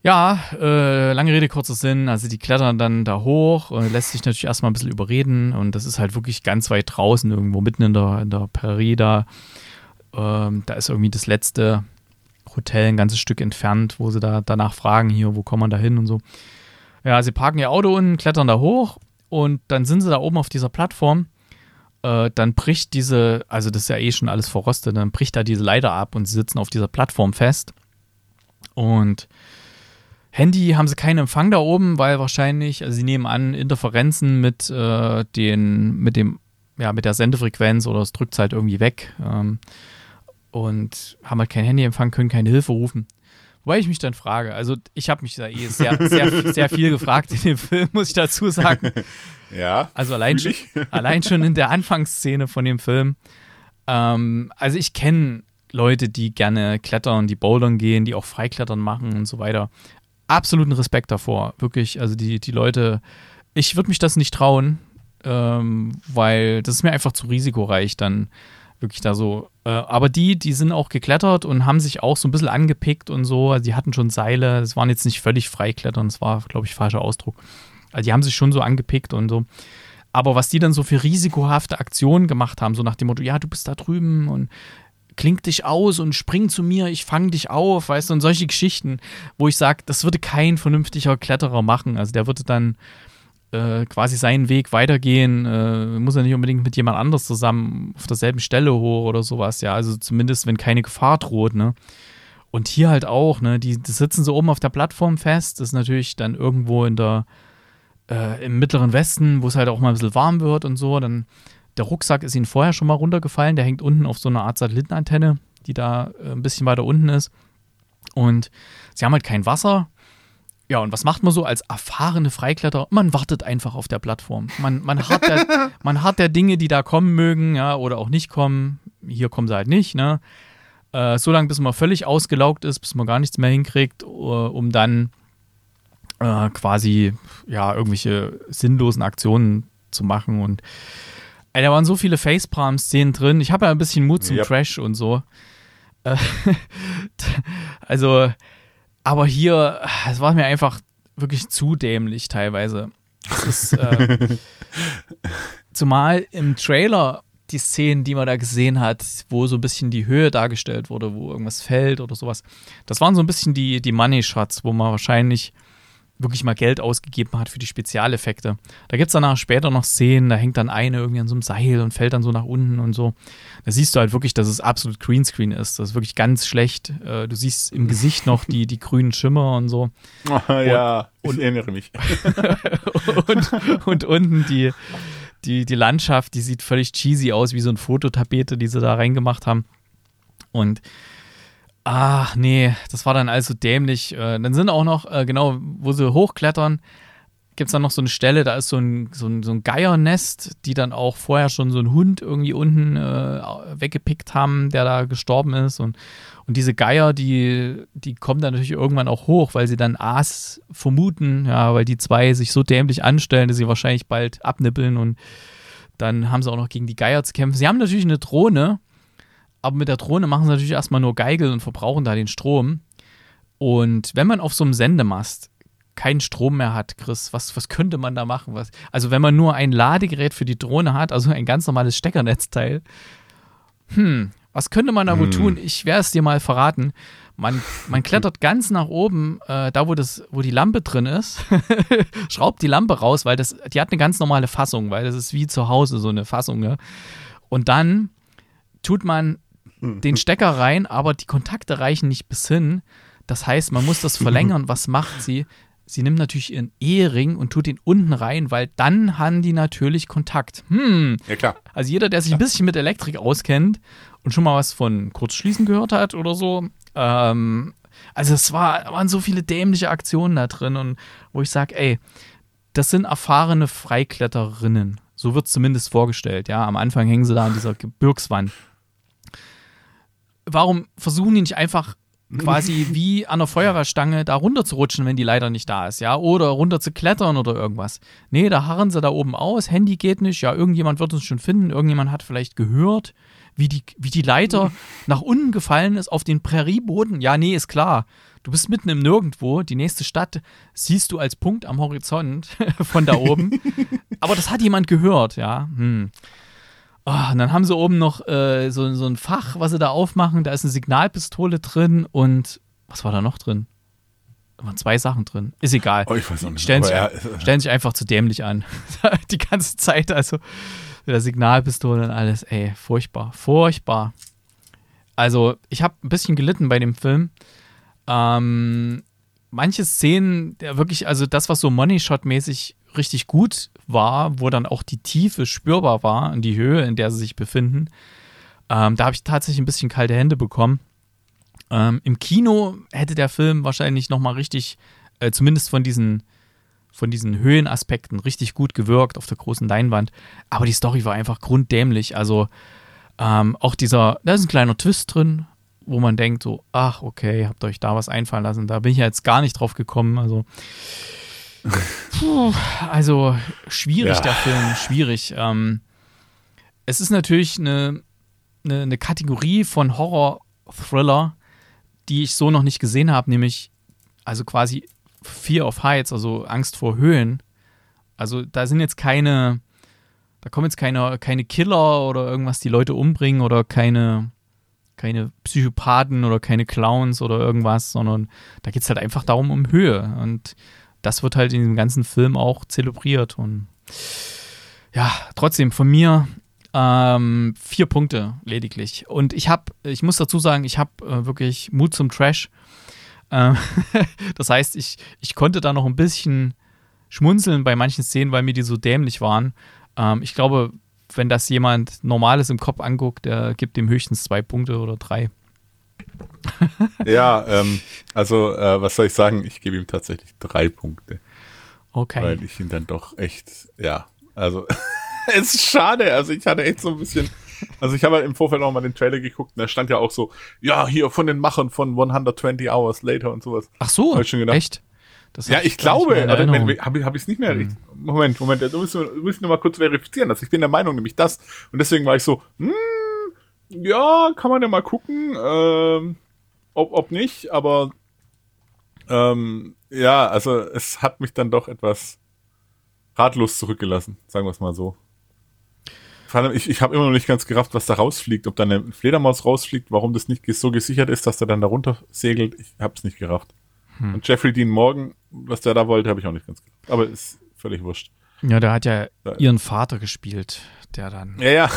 S2: ja, äh, lange Rede, kurzer Sinn. Also die klettern dann da hoch und lässt sich natürlich erstmal ein bisschen überreden. Und das ist halt wirklich ganz weit draußen, irgendwo mitten in der, in der Prärie da. Ähm, da ist irgendwie das letzte Hotel ein ganzes Stück entfernt, wo sie da danach fragen, hier, wo kommt man da hin und so. Ja, sie parken ihr Auto unten, klettern da hoch und dann sind sie da oben auf dieser Plattform. Äh, dann bricht diese, also das ist ja eh schon alles verrostet, dann bricht da diese Leiter ab und sie sitzen auf dieser Plattform fest. Und Handy haben sie keinen Empfang da oben, weil wahrscheinlich, also sie nehmen an, Interferenzen mit äh, den, mit dem, ja, mit der Sendefrequenz oder es drückt halt irgendwie weg. Ähm, und haben halt kein Handyempfang, können keine Hilfe rufen. Wobei ich mich dann frage, also ich habe mich da eh sehr, sehr, sehr viel gefragt in dem Film, muss ich dazu sagen.
S3: Ja.
S2: Also allein schon, allein schon in der Anfangsszene von dem Film. Ähm, also ich kenne Leute, die gerne klettern, die bouldern gehen, die auch Freiklettern machen und so weiter. Absoluten Respekt davor. Wirklich, also die, die Leute, ich würde mich das nicht trauen, ähm, weil das ist mir einfach zu risikoreich, dann wirklich da so. Äh, aber die, die sind auch geklettert und haben sich auch so ein bisschen angepickt und so. Also die hatten schon Seile, das waren jetzt nicht völlig freiklettern, das war, glaube ich, falscher Ausdruck. Also die haben sich schon so angepickt und so. Aber was die dann so für risikohafte Aktionen gemacht haben, so nach dem Motto, ja, du bist da drüben und kling dich aus und spring zu mir, ich fange dich auf, weißt du, und solche Geschichten, wo ich sage, das würde kein vernünftiger Kletterer machen. Also der würde dann äh, quasi seinen Weg weitergehen, äh, muss er nicht unbedingt mit jemand anders zusammen auf derselben Stelle hoch oder sowas, ja, also zumindest, wenn keine Gefahr droht, ne. Und hier halt auch, ne, die, die sitzen so oben auf der Plattform fest, das ist natürlich dann irgendwo in der, äh, im mittleren Westen, wo es halt auch mal ein bisschen warm wird und so, dann der Rucksack ist ihnen vorher schon mal runtergefallen, der hängt unten auf so einer Art Satellitenantenne, die da äh, ein bisschen weiter unten ist. Und sie haben halt kein Wasser. Ja, und was macht man so als erfahrene Freikletterer? Man wartet einfach auf der Plattform. Man, man, hat der, man hat der Dinge, die da kommen mögen, ja, oder auch nicht kommen. Hier kommen sie halt nicht, ne? Äh, so lange, bis man völlig ausgelaugt ist, bis man gar nichts mehr hinkriegt, uh, um dann äh, quasi, ja, irgendwelche sinnlosen Aktionen zu machen. Und ey, da waren so viele Facepalm-Szenen drin. Ich habe ja ein bisschen Mut zum
S3: Yep.
S2: Trash und so. Äh, also Aber hier, es war mir einfach wirklich zu dämlich teilweise. Ist, äh, zumal im Trailer die Szenen, die man da gesehen hat, wo so ein bisschen die Höhe dargestellt wurde, wo irgendwas fällt oder sowas. Das waren so ein bisschen die, die Money-Shots, wo man wahrscheinlich wirklich mal Geld ausgegeben hat für die Spezialeffekte. Da gibt es danach später noch Szenen, da hängt dann eine irgendwie an so einem Seil und fällt dann so nach unten und so. Da siehst du halt wirklich, dass es absolut Greenscreen ist. Das ist wirklich ganz schlecht. Äh, du siehst im Gesicht noch die, die grünen Schimmer und so.
S3: Oh, ja, und, ich erinnere mich.
S2: und, und unten die, die, die Landschaft, die sieht völlig cheesy aus, wie so ein Fototapete, die sie da reingemacht haben. Und ach nee, das war dann also dämlich. Äh, dann sind auch noch, äh, genau, wo sie hochklettern, gibt es dann noch so eine Stelle, da ist so ein, so ein, so ein Geiernest, die dann auch vorher schon so einen Hund irgendwie unten äh, weggepickt haben, der da gestorben ist. Und, und diese Geier, die, die kommen dann natürlich irgendwann auch hoch, weil sie dann Aas vermuten, ja, weil die zwei sich so dämlich anstellen, dass sie wahrscheinlich bald abnippeln und dann haben sie auch noch gegen die Geier zu kämpfen. Sie haben natürlich eine Drohne, aber mit der Drohne machen sie natürlich erstmal nur Geigel und verbrauchen da den Strom. Und wenn man auf so einem Sendemast keinen Strom mehr hat, Chris, was, was könnte man da machen? Was, also wenn man nur ein Ladegerät für die Drohne hat, also ein ganz normales Steckernetzteil, hm, was könnte man da hm. wohl tun? Ich werde es dir mal verraten. Man, man klettert ganz nach oben, äh, da wo, das, wo die Lampe drin ist, schraubt die Lampe raus, weil das, die hat eine ganz normale Fassung, weil das ist wie zu Hause so eine Fassung. Ne? Und dann tut man den Stecker rein, aber die Kontakte reichen nicht bis hin. Das heißt, man muss das verlängern. Was macht sie? Sie nimmt natürlich ihren Ehering und tut ihn unten rein, weil dann haben die natürlich Kontakt. Hm.
S3: Ja, klar.
S2: Also jeder, der sich ein bisschen mit Elektrik auskennt und schon mal was von Kurzschließen gehört hat oder so, ähm, also es war, waren so viele dämliche Aktionen da drin und wo ich sage, ey, das sind erfahrene Freikletterinnen. So wird es zumindest vorgestellt, ja. Am Anfang hängen sie da an dieser Gebirgswand. Warum versuchen die nicht einfach quasi wie an der Feuerwehrstange da runter zu rutschen, wenn die Leiter nicht da ist, ja, oder runter zu klettern oder irgendwas. Nee, da harren sie da oben aus, Handy geht nicht, ja, irgendjemand wird uns schon finden, irgendjemand hat vielleicht gehört, wie die, wie die Leiter nach unten gefallen ist auf den Prärieboden. Ja, nee, ist klar. Du bist mitten im Nirgendwo, die nächste Stadt siehst du als Punkt am Horizont von da oben. Aber das hat jemand gehört, ja. Hm. Oh, und dann haben sie oben noch äh, so, so ein Fach, was sie da aufmachen. Da ist eine Signalpistole drin und was war da noch drin? Da waren zwei Sachen drin. Ist egal.
S3: Oh, ich weiß nicht.
S2: Stellen, sich, ja, stellen sich einfach zu dämlich an. Die ganze Zeit, also mit der Signalpistole und alles. Ey, furchtbar. Furchtbar. Also, ich habe ein bisschen gelitten bei dem Film. Ähm, manche Szenen, wirklich, also das, was so Money Shot-mäßig richtig gut war, wo dann auch die Tiefe spürbar war und die Höhe, in der sie sich befinden. Ähm, da habe ich tatsächlich ein bisschen kalte Hände bekommen. Ähm, Im Kino hätte der Film wahrscheinlich nochmal richtig, äh, zumindest von diesen, von diesen Höhenaspekten, richtig gut gewirkt auf der großen Leinwand. Aber die Story war einfach grunddämlich. Also ähm, auch dieser, da ist ein kleiner Twist drin, wo man denkt so, ach okay, habt euch da was einfallen lassen. Da bin ich ja jetzt gar nicht drauf gekommen. Also Puh, also schwierig ja. der Film, schwierig. Ähm, es ist natürlich eine, eine, eine Kategorie von Horror-Thriller, die ich so noch nicht gesehen habe, nämlich also quasi Fear of Heights, also Angst vor Höhen. Also da sind jetzt keine, da kommen jetzt keine, keine Killer oder irgendwas, die Leute umbringen oder keine, keine Psychopathen oder keine Clowns oder irgendwas, sondern da geht es halt einfach darum um Höhe. Und das wird halt in dem ganzen Film auch zelebriert. Und ja, trotzdem von mir ähm, vier Punkte lediglich. Und ich habe, ich muss dazu sagen, ich habe äh, wirklich Mut zum Trash. Äh, das heißt, ich, ich konnte da noch ein bisschen schmunzeln bei manchen Szenen, weil mir die so dämlich waren. Ähm, ich glaube, wenn das jemand Normales im Kopf anguckt, der gibt dem höchstens zwei Punkte oder drei.
S3: Ja, ähm, also äh, was soll ich sagen? Ich gebe ihm tatsächlich drei Punkte.
S2: Okay.
S3: Weil ich ihn dann doch echt, ja, also es ist schade. Also ich hatte echt so ein bisschen, also ich habe halt im Vorfeld auch mal den Trailer geguckt und da stand ja auch so, ja, hier von den Machern von 120 Hours Later und sowas.
S2: Ach so, ich schon gedacht, echt?
S3: ja, ich glaube, habe hab ich es nicht mehr. Hm. Moment, Moment, du musst, du musst nur mal kurz verifizieren. Also ich bin der Meinung, nämlich das. Und deswegen war ich so, hm, ja, kann man ja mal gucken, ähm, ob, ob nicht, aber Ähm, ja, also es hat mich dann doch etwas ratlos zurückgelassen, sagen wir es mal so. Vor allem, ich, ich habe immer noch nicht ganz gerafft, was da rausfliegt. Ob da eine Fledermaus rausfliegt, warum das nicht so gesichert ist, dass der dann da runter segelt. Ich habe es nicht gerafft. Hm. Und Jeffrey Dean Morgan, was der da wollte, habe ich auch nicht ganz gerafft. Aber ist völlig wurscht.
S2: Ja, der hat ja ihren Vater gespielt, der dann.
S3: Ja, ja.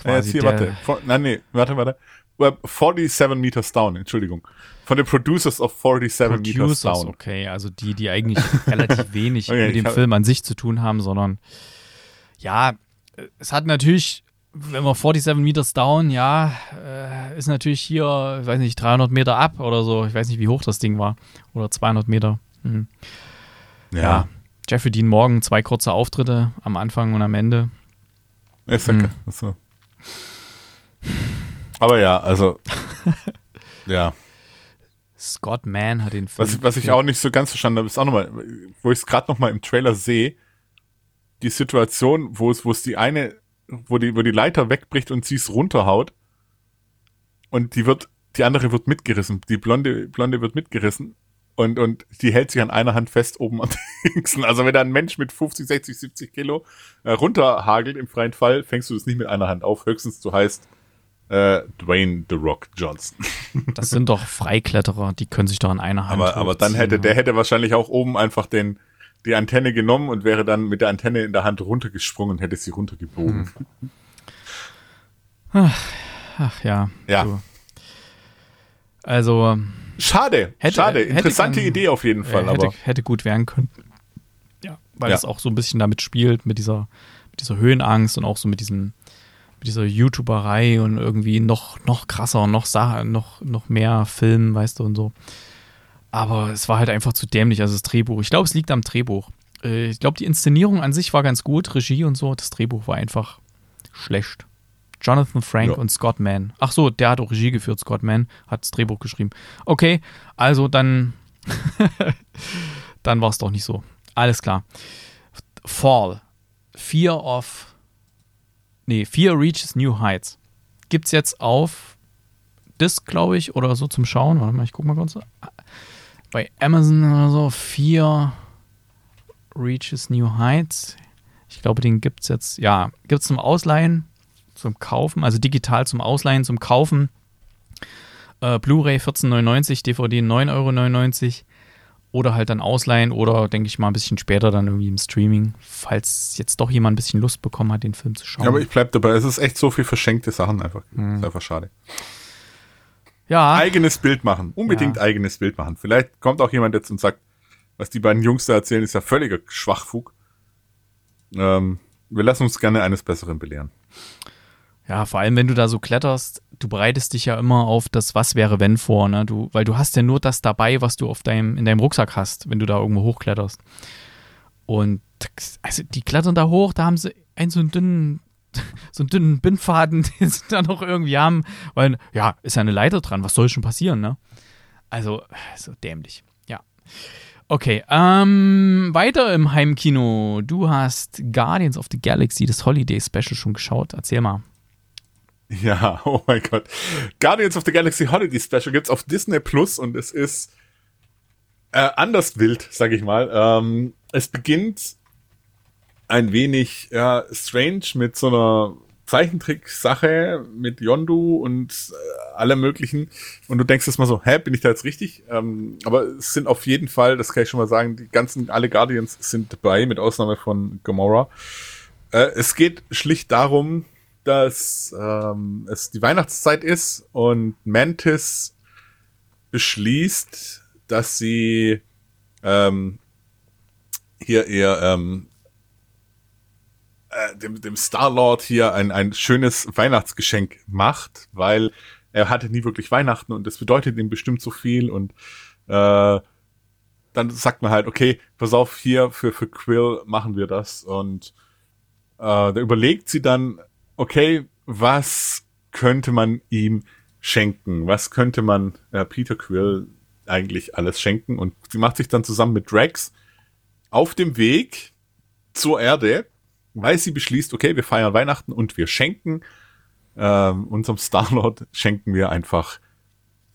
S3: Quasi ja, jetzt hier, warte. nein, nee, warte, warte. 47 Meters Down, Entschuldigung. Von den Producers of 47 Producers, Meters Down.
S2: Okay, also die, die eigentlich relativ wenig okay, mit dem Film an sich zu tun haben, sondern ja, es hat natürlich, wenn man 47 Meters Down, ja, äh, ist natürlich hier, ich weiß nicht, 300 Meter ab oder so. Ich weiß nicht, wie hoch das Ding war. Oder 200 Meter. Hm. Ja. ja. Jeffrey Dean Morgan, zwei kurze Auftritte am Anfang und am Ende.
S3: Ist okay. Hm. So. Aber ja, also. ja.
S2: Scott Mann hat den Film.
S3: Was, was ich auch nicht so ganz verstanden habe, ist auch nochmal, wo ich es gerade nochmal im Trailer sehe, die Situation, wo es, wo es die eine, wo die, wo die Leiter wegbricht und sie es runterhaut und die wird, die andere wird mitgerissen, die blonde, blonde wird mitgerissen und, und die hält sich an einer Hand fest oben am Dingsen. Also wenn da ein Mensch mit 50, 60, 70 Kilo äh, runterhagelt im freien Fall, fängst du das nicht mit einer Hand auf. Höchstens du heißt äh, Dwayne The Rock Johnson.
S2: Das sind doch Freikletterer, die können sich doch an einer Hand
S3: Aber, aber dann hätte, der hätte wahrscheinlich auch oben einfach den, die Antenne genommen und wäre dann mit der Antenne in der Hand runtergesprungen und hätte sie runtergebogen. Hm.
S2: Ach, ach, ja.
S3: Ja. So.
S2: Also.
S3: Schade, hätte, schade. Interessante hätte, Idee auf jeden Fall.
S2: Äh, hätte,
S3: aber.
S2: hätte gut werden können. Ja, weil ja. das auch so ein bisschen damit spielt, mit dieser, mit dieser Höhenangst und auch so mit diesem mit dieser YouTuberei und irgendwie noch, noch krasser und noch, noch, noch mehr Film, weißt du, und so. Aber es war halt einfach zu dämlich, also das Drehbuch. Ich glaube, es liegt am Drehbuch. Äh, ich glaube, die Inszenierung an sich war ganz gut, Regie und so. Das Drehbuch war einfach schlecht. Jonathan Frank ja. und Scott Mann. Ach so, der hat auch Regie geführt, Scott Mann, hat das Drehbuch geschrieben. Okay, also dann, dann war es doch nicht so. Alles klar. Fall. Fear of nee, Fear Reaches New Heights. Gibt's jetzt auf Disc, glaube ich, oder so zum Schauen. Warte mal, ich guck mal kurz. Bei Amazon oder so, Fear Reaches New Heights. Ich glaube, den gibt's jetzt, ja, gibt's zum Ausleihen, zum Kaufen, also digital zum Ausleihen, zum Kaufen. Äh, Blu-ray 14,99, DVD 9,99 Euro oder halt dann ausleihen oder denke ich mal ein bisschen später dann irgendwie im Streaming, falls jetzt doch jemand ein bisschen Lust bekommen hat, den Film zu schauen.
S3: Ja, aber ich bleib dabei, es ist echt so viel verschenkte Sachen einfach. Mhm. Ist einfach schade.
S2: Ja.
S3: Eigenes Bild machen. Unbedingt ja. eigenes Bild machen. Vielleicht kommt auch jemand jetzt und sagt, was die beiden Jungs da erzählen, ist ja völliger Schwachfug. Ähm, wir lassen uns gerne eines Besseren belehren.
S2: Ja, vor allem, wenn du da so kletterst, du bereitest dich ja immer auf das Was wäre wenn vor, ne? Du, weil du hast ja nur das dabei, was du auf deinem, in deinem Rucksack hast, wenn du da irgendwo hochkletterst. Und also die klettern da hoch, da haben sie einen so einen dünnen, so einen dünnen Bindfaden, den sie da noch irgendwie haben, weil, ja, ist ja eine Leiter dran, was soll schon passieren, ne? Also, so dämlich. Ja. Okay, ähm, weiter im Heimkino. Du hast Guardians of the Galaxy, das Holiday Special schon geschaut. Erzähl mal.
S3: Ja, oh mein Gott. Guardians of the Galaxy Holiday Special gibt's auf Disney Plus und es ist äh, anders wild, sag ich mal. Ähm, es beginnt ein wenig ja, strange mit so einer Zeichentrick-Sache mit Yondu und äh, allem möglichen. Und du denkst jetzt mal so, hä, bin ich da jetzt richtig? Ähm, aber es sind auf jeden Fall, das kann ich schon mal sagen, die ganzen, alle Guardians sind dabei, mit Ausnahme von Gamora. Äh, es geht schlicht darum, dass ähm, es die Weihnachtszeit ist und Mantis beschließt, dass sie ähm, hier ihr ähm, äh, dem, dem Star-Lord hier ein, ein schönes Weihnachtsgeschenk macht, weil er hatte nie wirklich Weihnachten und das bedeutet ihm bestimmt so viel und äh, dann sagt man halt, okay, pass auf, hier für, für Quill machen wir das und äh, da überlegt sie dann okay, was könnte man ihm schenken? Was könnte man äh, Peter Quill eigentlich alles schenken? Und sie macht sich dann zusammen mit Drax auf dem Weg zur Erde, weil sie beschließt, okay, wir feiern Weihnachten und wir schenken ähm, unserem Star-Lord schenken wir einfach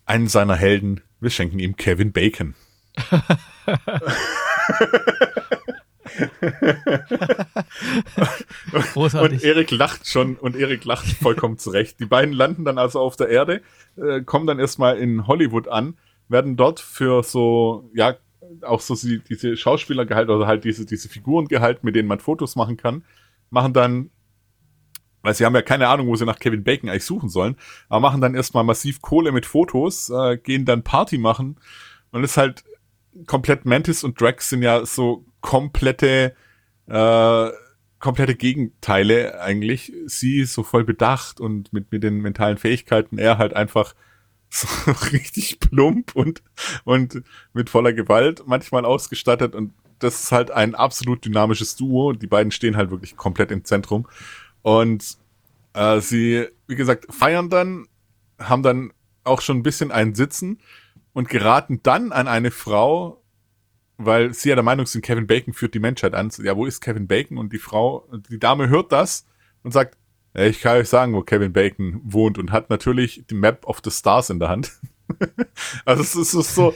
S3: einen seiner Helden. Wir schenken ihm Kevin Bacon.
S2: Großartig.
S3: Und Erik lacht schon und Erik lacht vollkommen zurecht. Die beiden landen dann also auf der Erde, äh, kommen dann erstmal in Hollywood an, werden dort für so, ja, auch so sie, diese Schauspieler gehalten oder halt diese, diese Figuren gehalten, mit denen man Fotos machen kann, machen dann, weil sie haben ja keine Ahnung, wo sie nach Kevin Bacon eigentlich suchen sollen, aber machen dann erstmal massiv Kohle mit Fotos, äh, gehen dann Party machen und ist halt komplett Mantis und Drax sind ja so komplette äh, komplette Gegenteile eigentlich. Sie so voll bedacht und mit, mit den mentalen Fähigkeiten, er halt einfach so richtig plump und, und mit voller Gewalt manchmal ausgestattet und das ist halt ein absolut dynamisches Duo. Die beiden stehen halt wirklich komplett im Zentrum und äh, sie, wie gesagt, feiern dann, haben dann auch schon ein bisschen einen Sitzen und geraten dann an eine Frau, weil sie ja der Meinung sind, Kevin Bacon führt die Menschheit an. Ja, wo ist Kevin Bacon? Und die Frau, die Dame hört das und sagt, ich kann euch sagen, wo Kevin Bacon wohnt und hat natürlich die Map of the Stars in der Hand. also es ist so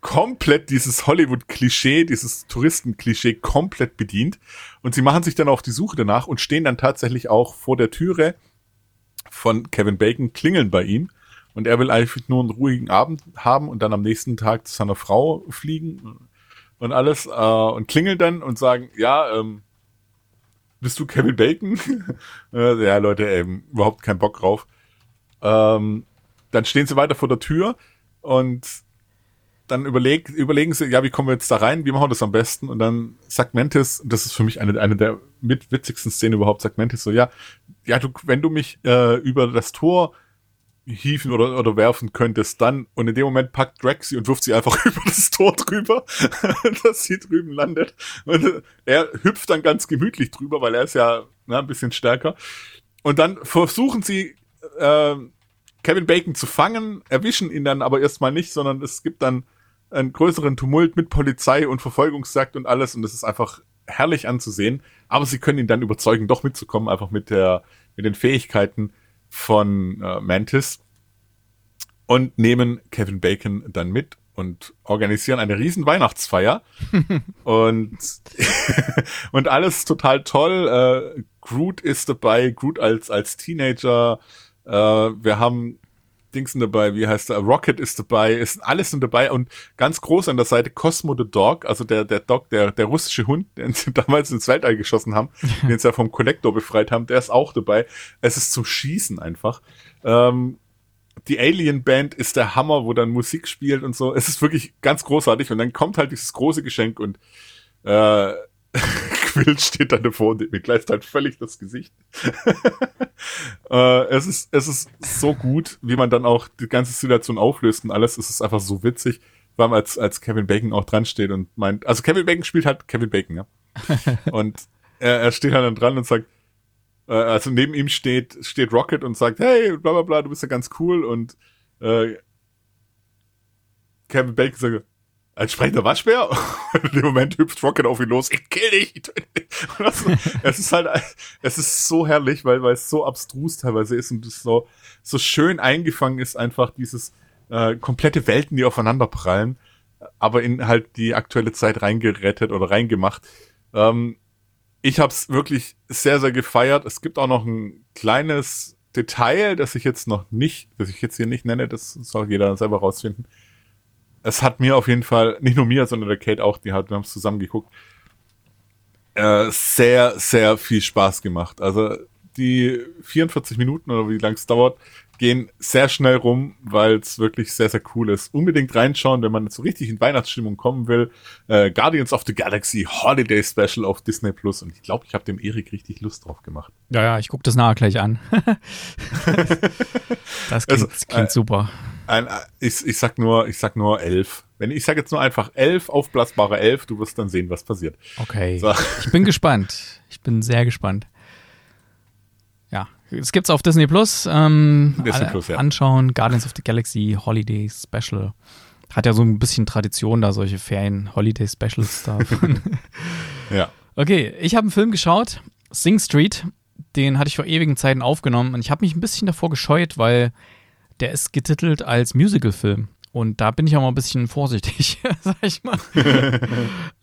S3: komplett dieses Hollywood-Klischee, dieses Touristen-Klischee komplett bedient. Und sie machen sich dann auf die Suche danach und stehen dann tatsächlich auch vor der Türe von Kevin Bacon, klingeln bei ihm. Und er will eigentlich nur einen ruhigen Abend haben und dann am nächsten Tag zu seiner Frau fliegen und alles äh, und klingeln dann und sagen, ja, ähm, bist du Kevin Bacon? äh, ja, Leute, ähm, überhaupt keinen Bock drauf. Ähm, dann stehen sie weiter vor der Tür und dann überleg, überlegen sie, ja, wie kommen wir jetzt da rein? Wie machen wir das am besten? Und dann sagt Mantis, das ist für mich eine, eine der mit witzigsten Szenen überhaupt, sagt Mantis so, ja, ja, du, wenn du mich äh, über das Tor hieven oder, oder werfen könntest, dann, und in dem Moment packt Drax sie und wirft sie einfach über das Tor drüber, dass sie drüben landet. Und er hüpft dann ganz gemütlich drüber, weil er ist ja na, ein bisschen stärker. Und dann versuchen sie, äh, Kevin Bacon zu fangen, erwischen ihn dann aber erstmal nicht, sondern es gibt dann einen größeren Tumult mit Polizei und Verfolgungsjagd und alles und es ist einfach herrlich anzusehen. Aber sie können ihn dann überzeugen, doch mitzukommen, einfach mit der, mit den Fähigkeiten, von äh, Mantis und nehmen Kevin Bacon dann mit und organisieren eine riesen Weihnachtsfeier und und alles total toll. Äh, Groot ist dabei, Groot als als Teenager. Äh, wir haben Dingsen dabei, wie heißt er? Rocket ist dabei, ist alles sind dabei und ganz groß an der Seite Cosmo the Dog, also der der Dog, der der russische Hund, den sie damals ins Weltall geschossen haben, den sie ja vom Kollektor befreit haben, der ist auch dabei. Es ist zum Schießen einfach. Ähm, die Alien Band ist der Hammer, wo dann Musik spielt und so. Es ist wirklich ganz großartig und dann kommt halt dieses große Geschenk und äh, Quill steht dann davor und mir gleicht halt völlig das Gesicht. äh, es, ist, es ist so gut, wie man dann auch die ganze Situation auflöst und alles. Es ist einfach so witzig, weil man als, als Kevin Bacon auch dran steht und meint, also Kevin Bacon spielt halt Kevin Bacon, ja. und er, er steht halt dann dran und sagt, äh, also neben ihm steht, steht Rocket und sagt, hey, bla bla bla, du bist ja ganz cool und äh, Kevin Bacon sagt, als sprechender Waschbär. Und in dem Moment hüpft Rocket auf ihn los. Ich kill dich. Das, es ist halt, es ist so herrlich, weil, weil es so abstrus teilweise ist und es so, so schön eingefangen ist einfach dieses äh, komplette Welten, die aufeinander prallen, aber in halt die aktuelle Zeit reingerettet oder reingemacht. Ähm, ich habe es wirklich sehr, sehr gefeiert. Es gibt auch noch ein kleines Detail, das ich jetzt noch nicht, das ich jetzt hier nicht nenne, das soll jeder selber rausfinden es hat mir auf jeden Fall, nicht nur mir, sondern der Kate auch, die hat, wir haben es zusammen geguckt, äh, sehr, sehr viel Spaß gemacht. Also die 44 Minuten oder wie lang es dauert, gehen sehr schnell rum, weil es wirklich sehr, sehr cool ist. Unbedingt reinschauen, wenn man so richtig in Weihnachtsstimmung kommen will. Äh, Guardians of the Galaxy Holiday Special auf Disney Plus. Und ich glaube, ich habe dem Erik richtig Lust drauf gemacht.
S2: Ja, ja, ich gucke das nachher gleich an. das klingt, also, klingt äh, super.
S3: Ein, ich, ich sag nur, ich sag nur elf. Wenn ich sage jetzt nur einfach elf, aufblasbare elf, du wirst dann sehen, was passiert.
S2: Okay. So. Ich bin gespannt. Ich bin sehr gespannt. Ja, es gibt's auf Disney Plus. Ähm, Disney Plus, ja. Anschauen. Guardians of the Galaxy Holiday Special. Hat ja so ein bisschen Tradition, da solche Ferien-Holiday-Specials da.
S3: ja.
S2: Okay, ich habe einen Film geschaut, Sing Street. Den hatte ich vor ewigen Zeiten aufgenommen und ich habe mich ein bisschen davor gescheut, weil der ist getitelt als Musical-Film. und da bin ich auch mal ein bisschen vorsichtig, sag ich mal.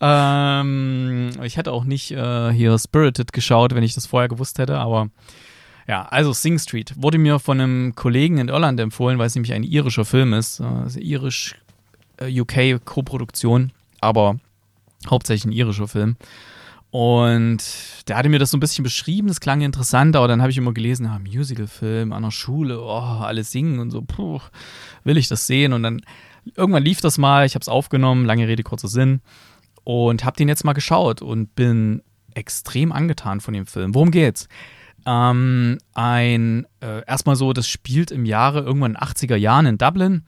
S2: ähm, ich hätte auch nicht äh, hier Spirited geschaut, wenn ich das vorher gewusst hätte, aber ja, also Sing Street wurde mir von einem Kollegen in Irland empfohlen, weil es nämlich ein irischer Film ist. Also irisch-UK-Koproduktion, aber hauptsächlich ein irischer Film. Und der hatte mir das so ein bisschen beschrieben, das klang interessant, aber dann habe ich immer gelesen, ja, Musical-Film an der Schule, oh, alle singen und so, puh, will ich das sehen? Und dann irgendwann lief das mal, ich habe es aufgenommen, lange Rede, kurzer Sinn, und habe den jetzt mal geschaut und bin extrem angetan von dem Film. Worum geht's? Ähm, ein, äh, erstmal so, das spielt im Jahre irgendwann in den 80er Jahren in Dublin.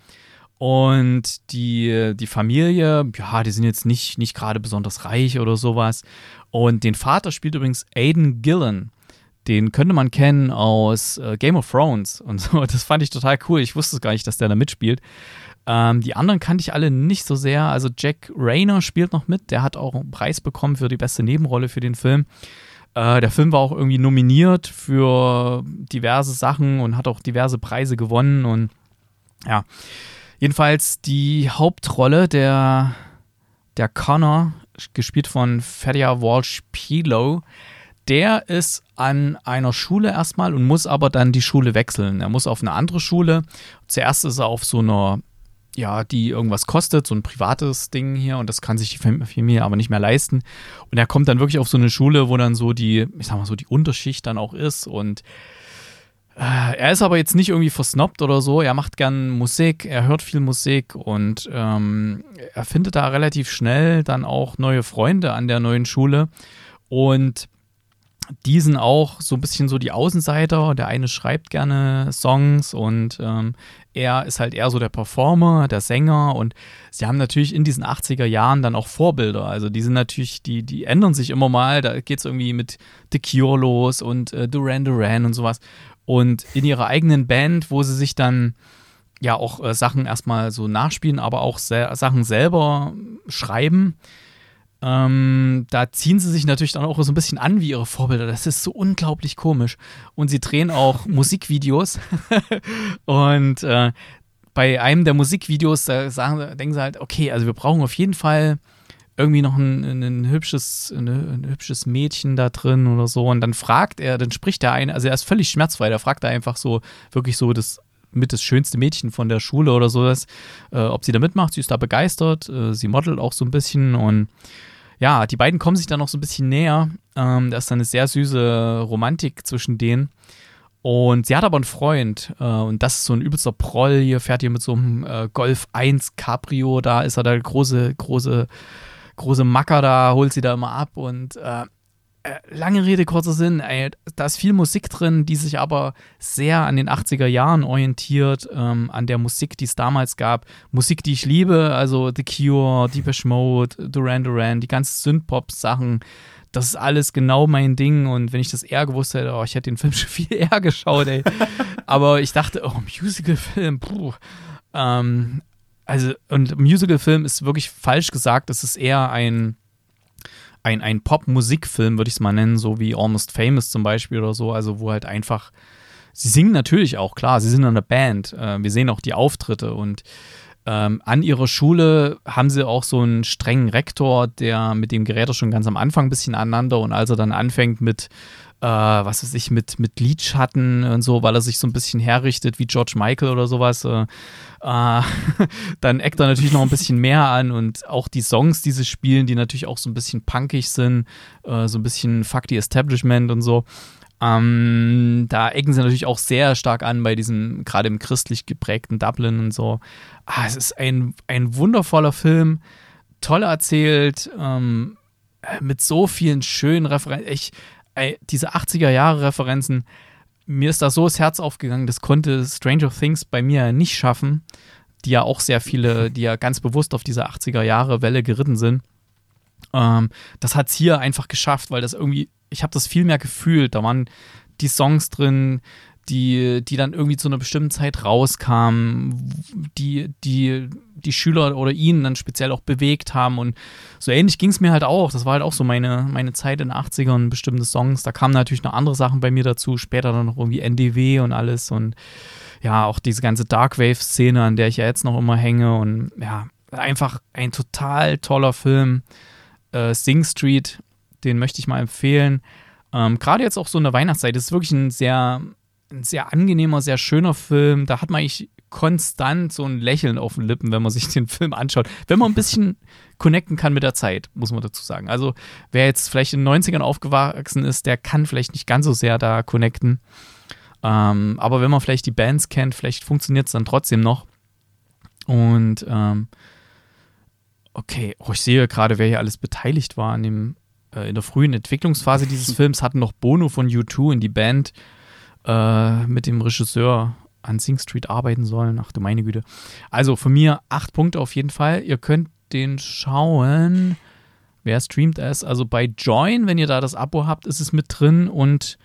S2: Und die, die Familie, ja, die sind jetzt nicht, nicht gerade besonders reich oder sowas. Und den Vater spielt übrigens Aiden Gillen. Den könnte man kennen aus äh, Game of Thrones und so. Das fand ich total cool. Ich wusste gar nicht, dass der da mitspielt. Ähm, die anderen kannte ich alle nicht so sehr. Also Jack Rayner spielt noch mit. Der hat auch einen Preis bekommen für die beste Nebenrolle für den Film. Äh, der Film war auch irgendwie nominiert für diverse Sachen und hat auch diverse Preise gewonnen. Und ja, jedenfalls die Hauptrolle der, der Connor gespielt von Fedia Walsh Pilo. Der ist an einer Schule erstmal und muss aber dann die Schule wechseln. Er muss auf eine andere Schule. Zuerst ist er auf so einer, ja, die irgendwas kostet, so ein privates Ding hier und das kann sich die Familie aber nicht mehr leisten. Und er kommt dann wirklich auf so eine Schule, wo dann so die, ich sag mal so, die Unterschicht dann auch ist und er ist aber jetzt nicht irgendwie versnobbt oder so. Er macht gern Musik, er hört viel Musik und ähm, er findet da relativ schnell dann auch neue Freunde an der neuen Schule. Und die sind auch so ein bisschen so die Außenseiter. Der eine schreibt gerne Songs und ähm, er ist halt eher so der Performer, der Sänger und sie haben natürlich in diesen 80er Jahren dann auch Vorbilder. Also die sind natürlich, die, die ändern sich immer mal. Da geht es irgendwie mit The Cure los und äh, Duran Duran und sowas. Und in ihrer eigenen Band, wo sie sich dann ja auch äh, Sachen erstmal so nachspielen, aber auch se Sachen selber schreiben, ähm, da ziehen sie sich natürlich dann auch so ein bisschen an wie ihre Vorbilder. Das ist so unglaublich komisch. Und sie drehen auch Musikvideos. und äh, bei einem der Musikvideos, da sagen, denken sie halt, okay, also wir brauchen auf jeden Fall irgendwie noch ein, ein, hübsches, ein, ein, hübsches Mädchen da drin oder so. Und dann fragt er, dann spricht er ein, also er ist völlig schmerzfrei, da fragt er einfach so, wirklich so das mit das schönste Mädchen von der Schule oder sowas, äh, ob sie da mitmacht. Sie ist da begeistert, äh, sie modelt auch so ein bisschen und ja, die beiden kommen sich dann noch so ein bisschen näher. Ähm, da ist dann eine sehr süße Romantik zwischen denen. Und sie hat aber einen Freund äh, und das ist so ein übelster Proll. Hier fährt hier mit so einem äh, Golf 1 Cabrio, da ist er der große, große große Macker da, holt sie da immer ab und äh, äh, lange Rede, kurzer Sinn, ey, da ist viel Musik drin, die sich aber sehr an den 80er Jahren orientiert, ähm, an der Musik, die es damals gab. Musik, die ich liebe, also The Cure, Deepish Mode, Duran Duran, die ganzen Synthpop-Sachen. Das ist alles genau mein Ding und wenn ich das eher gewusst hätte, oh, ich hätte den Film schon viel eher geschaut, ey. aber ich dachte, oh, Musical-Film, puh. Ähm, also, und Musical-Film ist wirklich falsch gesagt. Es ist eher ein, ein, ein Pop-Musikfilm, würde ich es mal nennen, so wie Almost Famous zum Beispiel oder so. Also, wo halt einfach. Sie singen natürlich auch, klar, sie sind in der Band. Äh, wir sehen auch die Auftritte und ähm, an ihrer Schule haben sie auch so einen strengen Rektor, der mit dem gerät er schon ganz am Anfang ein bisschen aneinander und als er dann anfängt mit äh, was weiß ich, mit, mit Lidschatten und so, weil er sich so ein bisschen herrichtet wie George Michael oder sowas, äh, äh, dann eckt er natürlich noch ein bisschen mehr an und auch die Songs, die sie spielen, die natürlich auch so ein bisschen punkig sind, äh, so ein bisschen Fuck the Establishment und so. Ähm, da ecken sie natürlich auch sehr stark an bei diesem, gerade im christlich geprägten Dublin und so. Ah, es ist ein, ein wundervoller Film, toll erzählt, ähm, mit so vielen schönen Referenzen. Ey, diese 80er-Jahre-Referenzen, mir ist da so das Herz aufgegangen, das konnte Stranger Things bei mir nicht schaffen, die ja auch sehr viele, die ja ganz bewusst auf diese 80er-Jahre-Welle geritten sind. Ähm, das hat es hier einfach geschafft, weil das irgendwie, ich habe das viel mehr gefühlt. Da waren die Songs drin, die, die dann irgendwie zu einer bestimmten Zeit rauskamen, die, die die Schüler oder ihn dann speziell auch bewegt haben. Und so ähnlich ging es mir halt auch. Das war halt auch so meine, meine Zeit in den 80ern, bestimmte Songs. Da kamen natürlich noch andere Sachen bei mir dazu, später dann noch irgendwie NDW und alles. Und ja, auch diese ganze Darkwave-Szene, an der ich ja jetzt noch immer hänge und ja, einfach ein total toller Film. Äh, Sing Street, den möchte ich mal empfehlen. Ähm, Gerade jetzt auch so in der Weihnachtszeit, das ist wirklich ein sehr, ein sehr angenehmer, sehr schöner Film. Da hat man eigentlich konstant so ein Lächeln auf den Lippen, wenn man sich den Film anschaut. Wenn man ein bisschen connecten kann mit der Zeit, muss man dazu sagen. Also wer jetzt vielleicht in den 90ern aufgewachsen ist, der kann vielleicht nicht ganz so sehr da connecten. Ähm, aber wenn man vielleicht die Bands kennt, vielleicht funktioniert es dann trotzdem noch. Und ähm, okay, oh, ich sehe gerade, wer hier alles beteiligt war an dem, äh, in der frühen Entwicklungsphase dieses Films, hatten noch Bono von U2 in die Band äh, mit dem Regisseur an Sing Street arbeiten sollen. Ach du meine Güte. Also von mir acht Punkte auf jeden Fall. Ihr könnt den schauen. Wer streamt es? Also bei Join, wenn ihr da das Abo habt, ist es mit drin und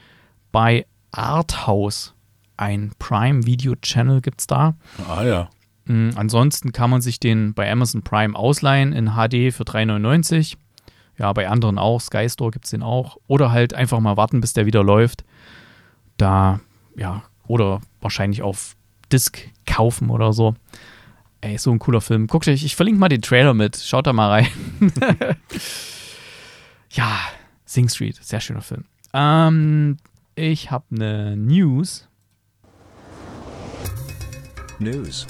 S2: bei Arthouse, ein Prime Video Channel gibt es da.
S3: Ah ja.
S2: Mhm, ansonsten kann man sich den bei Amazon Prime ausleihen in HD für 3,99. Ja, bei anderen auch. Sky Store gibt es den auch. Oder halt einfach mal warten, bis der wieder läuft. Da, ja, oder wahrscheinlich auf Disc kaufen oder so. Ey, so ein cooler Film. Guckt euch, ich verlinke mal den Trailer mit. Schaut da mal rein. ja, Sing Street, sehr schöner Film. Ähm, ich habe eine News.
S1: News.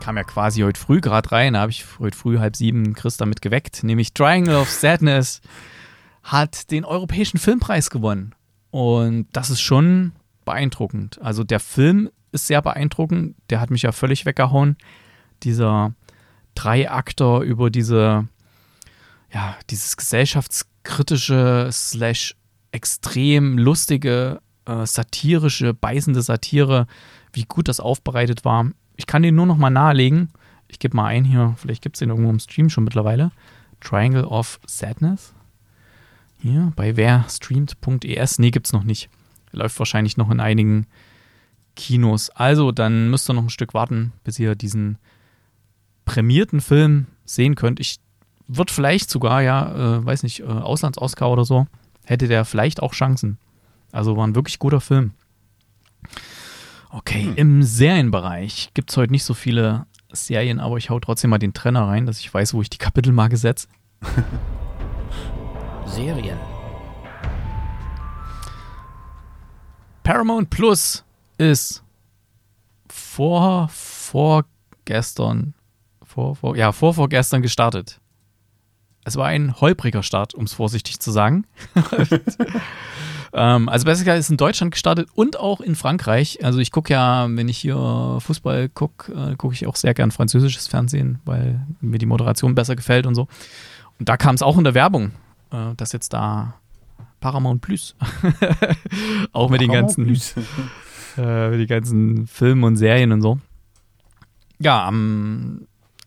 S2: Kam ja quasi heute früh gerade rein. Da habe ich heute früh halb sieben Chris damit geweckt. Nämlich Triangle of Sadness hat den Europäischen Filmpreis gewonnen. Und das ist schon beeindruckend. Also der Film ist sehr beeindruckend. Der hat mich ja völlig weggehauen. Dieser Dreiakter über diese, ja, dieses gesellschaftskritische slash extrem lustige, äh, satirische, beißende Satire, wie gut das aufbereitet war. Ich kann den nur noch mal nahelegen. Ich gebe mal ein hier, vielleicht gibt es den irgendwo im Stream schon mittlerweile. Triangle of Sadness. Hier bei werstreamt.es. Nee, gibt es noch nicht. Läuft wahrscheinlich noch in einigen Kinos. Also, dann müsst ihr noch ein Stück warten, bis ihr diesen prämierten Film sehen könnt. Ich würde vielleicht sogar, ja, äh, weiß nicht, äh, Auslands-Oscar oder so, hätte der vielleicht auch Chancen. Also war ein wirklich guter Film. Okay, hm. im Serienbereich gibt es heute nicht so viele Serien, aber ich hau trotzdem mal den Trenner rein, dass ich weiß, wo ich die Kapitelmarke setze.
S1: Serien.
S2: Paramount Plus ist vor, vorgestern, vor, vor, ja, vor, vorgestern gestartet. Es war ein holpriger Start, um es vorsichtig zu sagen. ähm, also besser gesagt ist in Deutschland gestartet und auch in Frankreich. Also ich gucke ja, wenn ich hier Fußball gucke, äh, gucke ich auch sehr gern französisches Fernsehen, weil mir die Moderation besser gefällt und so. Und da kam es auch in der Werbung, äh, dass jetzt da Paramount Plus. auch mit den ganzen, äh, mit den ganzen Filmen und Serien und so. Ja, am,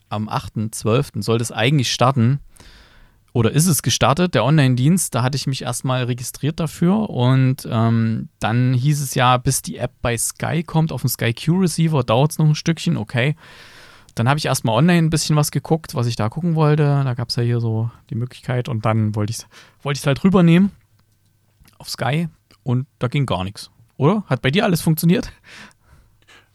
S2: am 8.12. sollte es eigentlich starten. Oder ist es gestartet, der Online-Dienst, da hatte ich mich erstmal registriert dafür und ähm, dann hieß es ja, bis die App bei Sky kommt, auf dem Sky Q Receiver, dauert es noch ein Stückchen, okay. Dann habe ich erstmal online ein bisschen was geguckt, was ich da gucken wollte. Da gab es ja hier so die Möglichkeit und dann wollte ich es wollte halt rübernehmen auf Sky und da ging gar nichts. Oder? Hat bei dir alles funktioniert?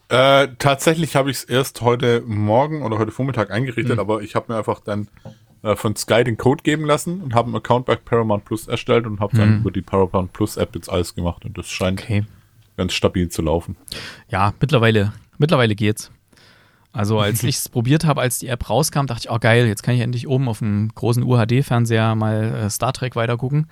S3: Äh, tatsächlich habe ich es erst heute Morgen oder heute Vormittag eingerichtet, mhm. aber ich habe mir einfach dann äh, von Sky den Code geben lassen und habe einen Account bei Paramount Plus erstellt und habe dann mhm. über die Paramount Plus App jetzt alles gemacht und das scheint okay. ganz stabil zu laufen.
S2: Ja, mittlerweile, mittlerweile geht's. Also als ich es probiert habe, als die App rauskam, dachte ich, oh geil, jetzt kann ich endlich oben auf dem großen UHD-Fernseher mal äh, Star Trek weitergucken.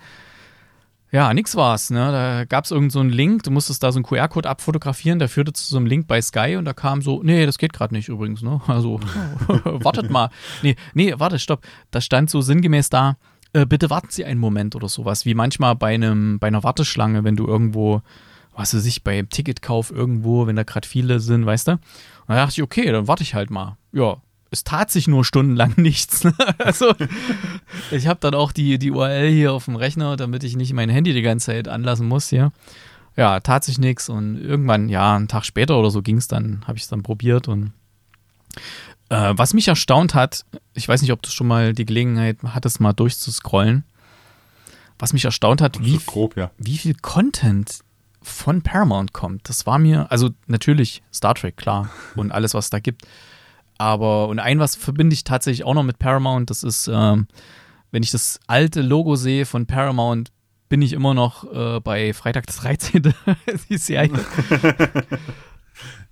S2: Ja, nix war's. Ne? Da gab es irgendeinen so einen Link, du musstest da so einen QR-Code abfotografieren, der führte zu so einem Link bei Sky und da kam so, nee, das geht gerade nicht übrigens. Ne? Also, wartet mal. Nee, nee, warte, stopp. Da stand so sinngemäß da, äh, bitte warten Sie einen Moment oder sowas. Wie manchmal bei, einem, bei einer Warteschlange, wenn du irgendwo, was weiß ich, beim Ticketkauf irgendwo, wenn da gerade viele sind, weißt du? Und da dachte ich, okay, dann warte ich halt mal. Ja, es tat sich nur stundenlang nichts. Ne? also ich habe dann auch die, die URL hier auf dem Rechner, damit ich nicht mein Handy die ganze Zeit anlassen muss hier. Ja, tat sich nichts und irgendwann, ja, einen Tag später oder so ging es dann, habe ich es dann probiert und äh, was mich erstaunt hat, ich weiß nicht, ob du schon mal die Gelegenheit hattest, mal durchzuscrollen, was mich erstaunt hat, wie,
S3: grob, ja.
S2: wie viel Content von Paramount kommt. Das war mir, also natürlich Star Trek, klar, und alles, was es da gibt. Aber, und ein was verbinde ich tatsächlich auch noch mit Paramount, das ist, ähm, wenn ich das alte Logo sehe von Paramount, bin ich immer noch äh, bei Freitag das 13. die Serie.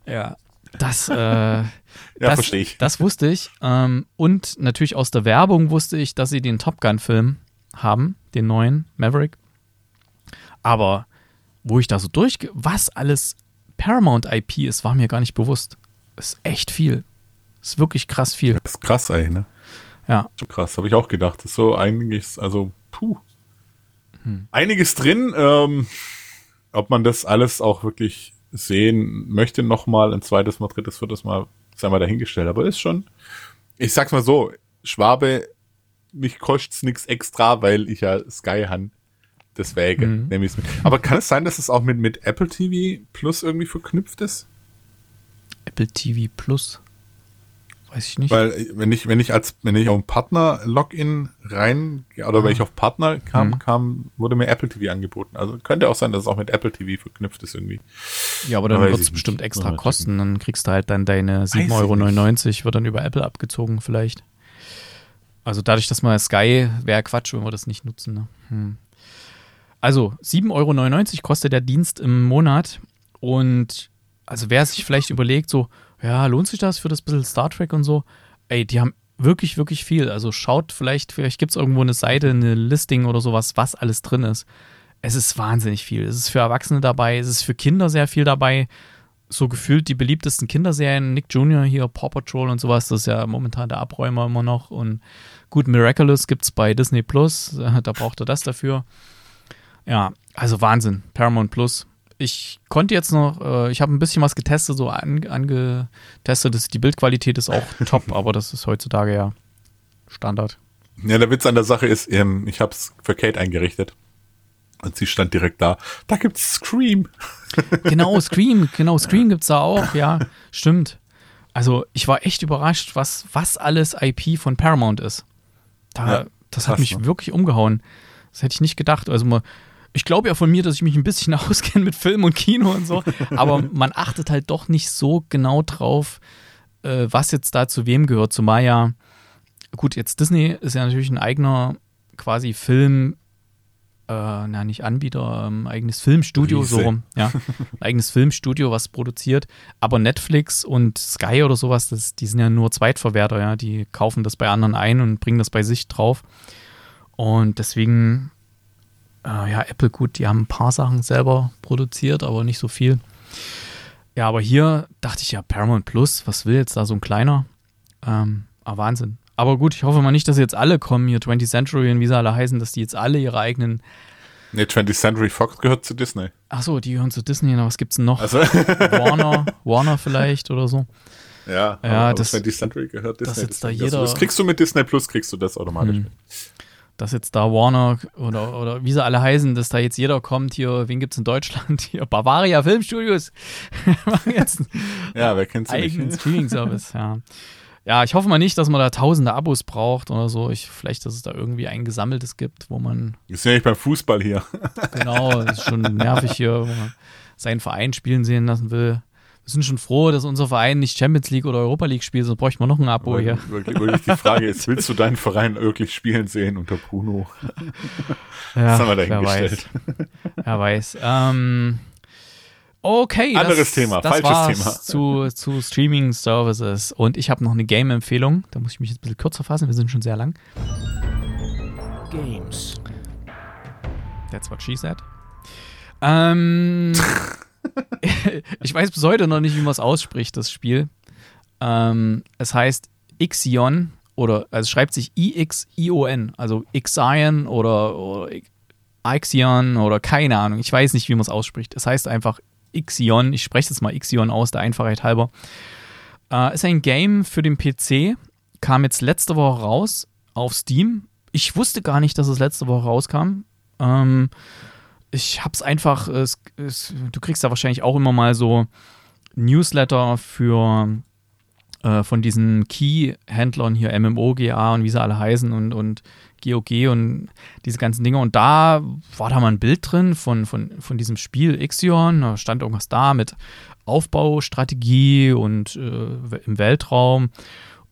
S2: ja, das, äh,
S3: Ja,
S2: das,
S3: verstehe ich.
S2: Das wusste ich. Ähm, und natürlich aus der Werbung wusste ich, dass sie den Top Gun-Film haben, den neuen Maverick. Aber wo ich da so durch, was alles Paramount IP ist, war mir gar nicht bewusst. Ist echt viel. Ist wirklich krass viel.
S3: Das ist krass eigentlich, ne?
S2: Ja.
S3: Schon krass, habe ich auch gedacht. Das ist so einiges, also, puh. Einiges drin. Ähm, ob man das alles auch wirklich sehen möchte, nochmal ein zweites Mal, drittes, viertes Mal, sei mal dahingestellt. Aber ist schon, ich sag's mal so, Schwabe, mich kostet's nix extra, weil ich ja Sky han. Deswegen
S2: Mhm.
S3: nehme ich's mit. Aber kann es sein, dass es auch mit, mit Apple TV Plus irgendwie verknüpft ist?
S2: Apple TV Plus. Weiß ich nicht.
S3: Weil äh, wenn ich, wenn ich als, wenn ich auf ein Partner-Login rein, oder wenn ich auf Partner kam,
S2: Mhm.
S3: kam, wurde mir Apple TV angeboten. Also könnte auch sein, dass es auch mit Apple TV verknüpft ist irgendwie.
S2: ja, aber dann wird es bestimmt
S3: nicht.
S2: extra kosten. Dann kriegst du halt dann deine
S3: ich
S2: 7,99 Euro, wird dann über Apple abgezogen vielleicht. Also dadurch, dass man Sky, wäre Quatsch, wenn wir das nicht nutzen. Ne? Hm. Also 7,99 Euro kostet der Dienst im Monat. Und also wer sich vielleicht überlegt, so, ja, lohnt sich das für das bisschen Star Trek und so? Ey, die haben wirklich, wirklich viel. Also schaut vielleicht, vielleicht gibt es irgendwo eine Seite, eine Listing oder sowas, was alles drin ist. Es ist wahnsinnig viel. Es ist für Erwachsene dabei, es ist für Kinder sehr viel dabei. So gefühlt die beliebtesten Kinderserien, Nick Jr. hier, Paw Patrol und sowas, das ist ja momentan der Abräumer immer noch. Und gut, Miraculous gibt es bei Disney Plus, da braucht er das dafür. Ja, also Wahnsinn. Paramount Plus. Ich konnte jetzt noch, äh, ich habe ein bisschen was getestet, so an, angetestet. Das, die Bildqualität ist auch top, aber das ist heutzutage ja Standard.
S3: Ja, der Witz an der Sache ist, ähm, ich habe es für Kate eingerichtet. Und sie stand direkt da. Da gibt's Scream.
S2: Genau, Scream, genau, Scream gibt es da auch, ja, stimmt. Also ich war echt überrascht, was, was alles IP von Paramount ist. Da,
S3: Ja,
S2: das hat mich
S3: ne?
S2: wirklich umgehauen. Das hätte ich nicht gedacht. Also mal, ich glaube ja von mir, dass ich mich ein bisschen auskenne mit Film und Kino und so, aber man achtet halt doch nicht so genau drauf, äh, was jetzt da zu wem gehört. Zumal ja, gut, jetzt Disney ist ja natürlich ein eigener quasi Film, äh, na nicht Anbieter, ähm, eigenes Filmstudio, so
S3: Riese.
S2: rum, ja, ein eigenes Filmstudio, was produziert. Aber Netflix und Sky oder sowas, das, die sind ja nur Zweitverwerter, ja, die kaufen das bei anderen ein und bringen das bei sich drauf. Und deswegen, äh, ja, Apple gut, die haben ein paar Sachen selber produziert, aber nicht so viel. Ja, aber hier dachte ich ja, Paramount Plus, was will jetzt da so ein kleiner? Ähm, ah, Wahnsinn. Aber gut, ich hoffe mal nicht, dass jetzt alle kommen, hier 20th Century und wie sie alle heißen, dass die jetzt alle ihre eigenen.
S3: Ne, 20th Century Fox gehört zu Disney.
S2: Achso, die gehören zu Disney, na, was gibt's denn noch?
S3: Also,
S2: Warner, Warner vielleicht oder so.
S3: ja,
S2: Ja,
S3: aber
S2: das-
S3: 20th Century gehört Disney.
S2: dass jetzt da
S3: deswegen.
S2: jeder-
S3: Also, das kriegst du mit Disney Plus, kriegst du das automatisch
S2: Hm.
S3: mit.
S2: Dass jetzt da Warner oder, oder wie sie alle heißen, dass da jetzt jeder kommt hier, wen gibt's in Deutschland? Hier, Bavaria Filmstudios. Machen jetzt
S3: Ja, wer kennt sie
S2: eigenen? Streaming-Service, ja. Ja, ich hoffe mal nicht, dass man da tausende Abos braucht oder so. Ich, vielleicht, dass es da irgendwie ein gesammeltes gibt, wo man
S3: Wir sind ja nicht beim Fußball hier.
S2: Genau, das ist schon nervig hier, wo man seinen Verein spielen sehen lassen will. Wir sind schon froh, dass unser Verein nicht Champions League oder Europa League spielt, sonst bräuchte man noch ein Abo hier.
S3: Wirklich, wirklich die Frage ist, willst du deinen Verein wirklich spielen sehen unter Bruno?
S2: Ja,
S3: Das haben wir
S2: wer weiß.
S3: dahingestellt.
S2: Wer weiß. Ähm, okay,
S3: Anderes
S2: das,
S3: Thema,
S2: das
S3: falsches
S2: war's
S3: Thema.
S2: Zu, zu Streaming-Services. Und ich habe noch eine Game-Empfehlung. Da muss ich mich jetzt ein bisschen kürzer fassen, wir sind schon sehr lang.
S1: Games.
S2: That's what she said. Ähm, ich weiß bis heute noch nicht, wie man es ausspricht, das Spiel. Ähm, es heißt Ixion oder also schreibt sich I-X-I-O-N, also Ixion oder, oder Ixion oder keine Ahnung. Ich weiß nicht, wie man es ausspricht. Es heißt einfach Ixion. Ich spreche jetzt mal Ixion aus, der Einfachheit halber. Äh, ist ein Game für den PC. Kam jetzt letzte Woche raus auf Steam. Ich wusste gar nicht, dass es letzte Woche rauskam. Ähm, ich hab's einfach, es, es, du kriegst da wahrscheinlich auch immer mal so Newsletter für äh, von diesen Key-Händlern hier, MMO, GA und wie sie alle heißen und, und GOG und diese ganzen Dinge. Und da war da mal ein Bild drin von, von, von diesem Spiel Ixion. Da stand irgendwas da mit Aufbaustrategie und äh, im Weltraum.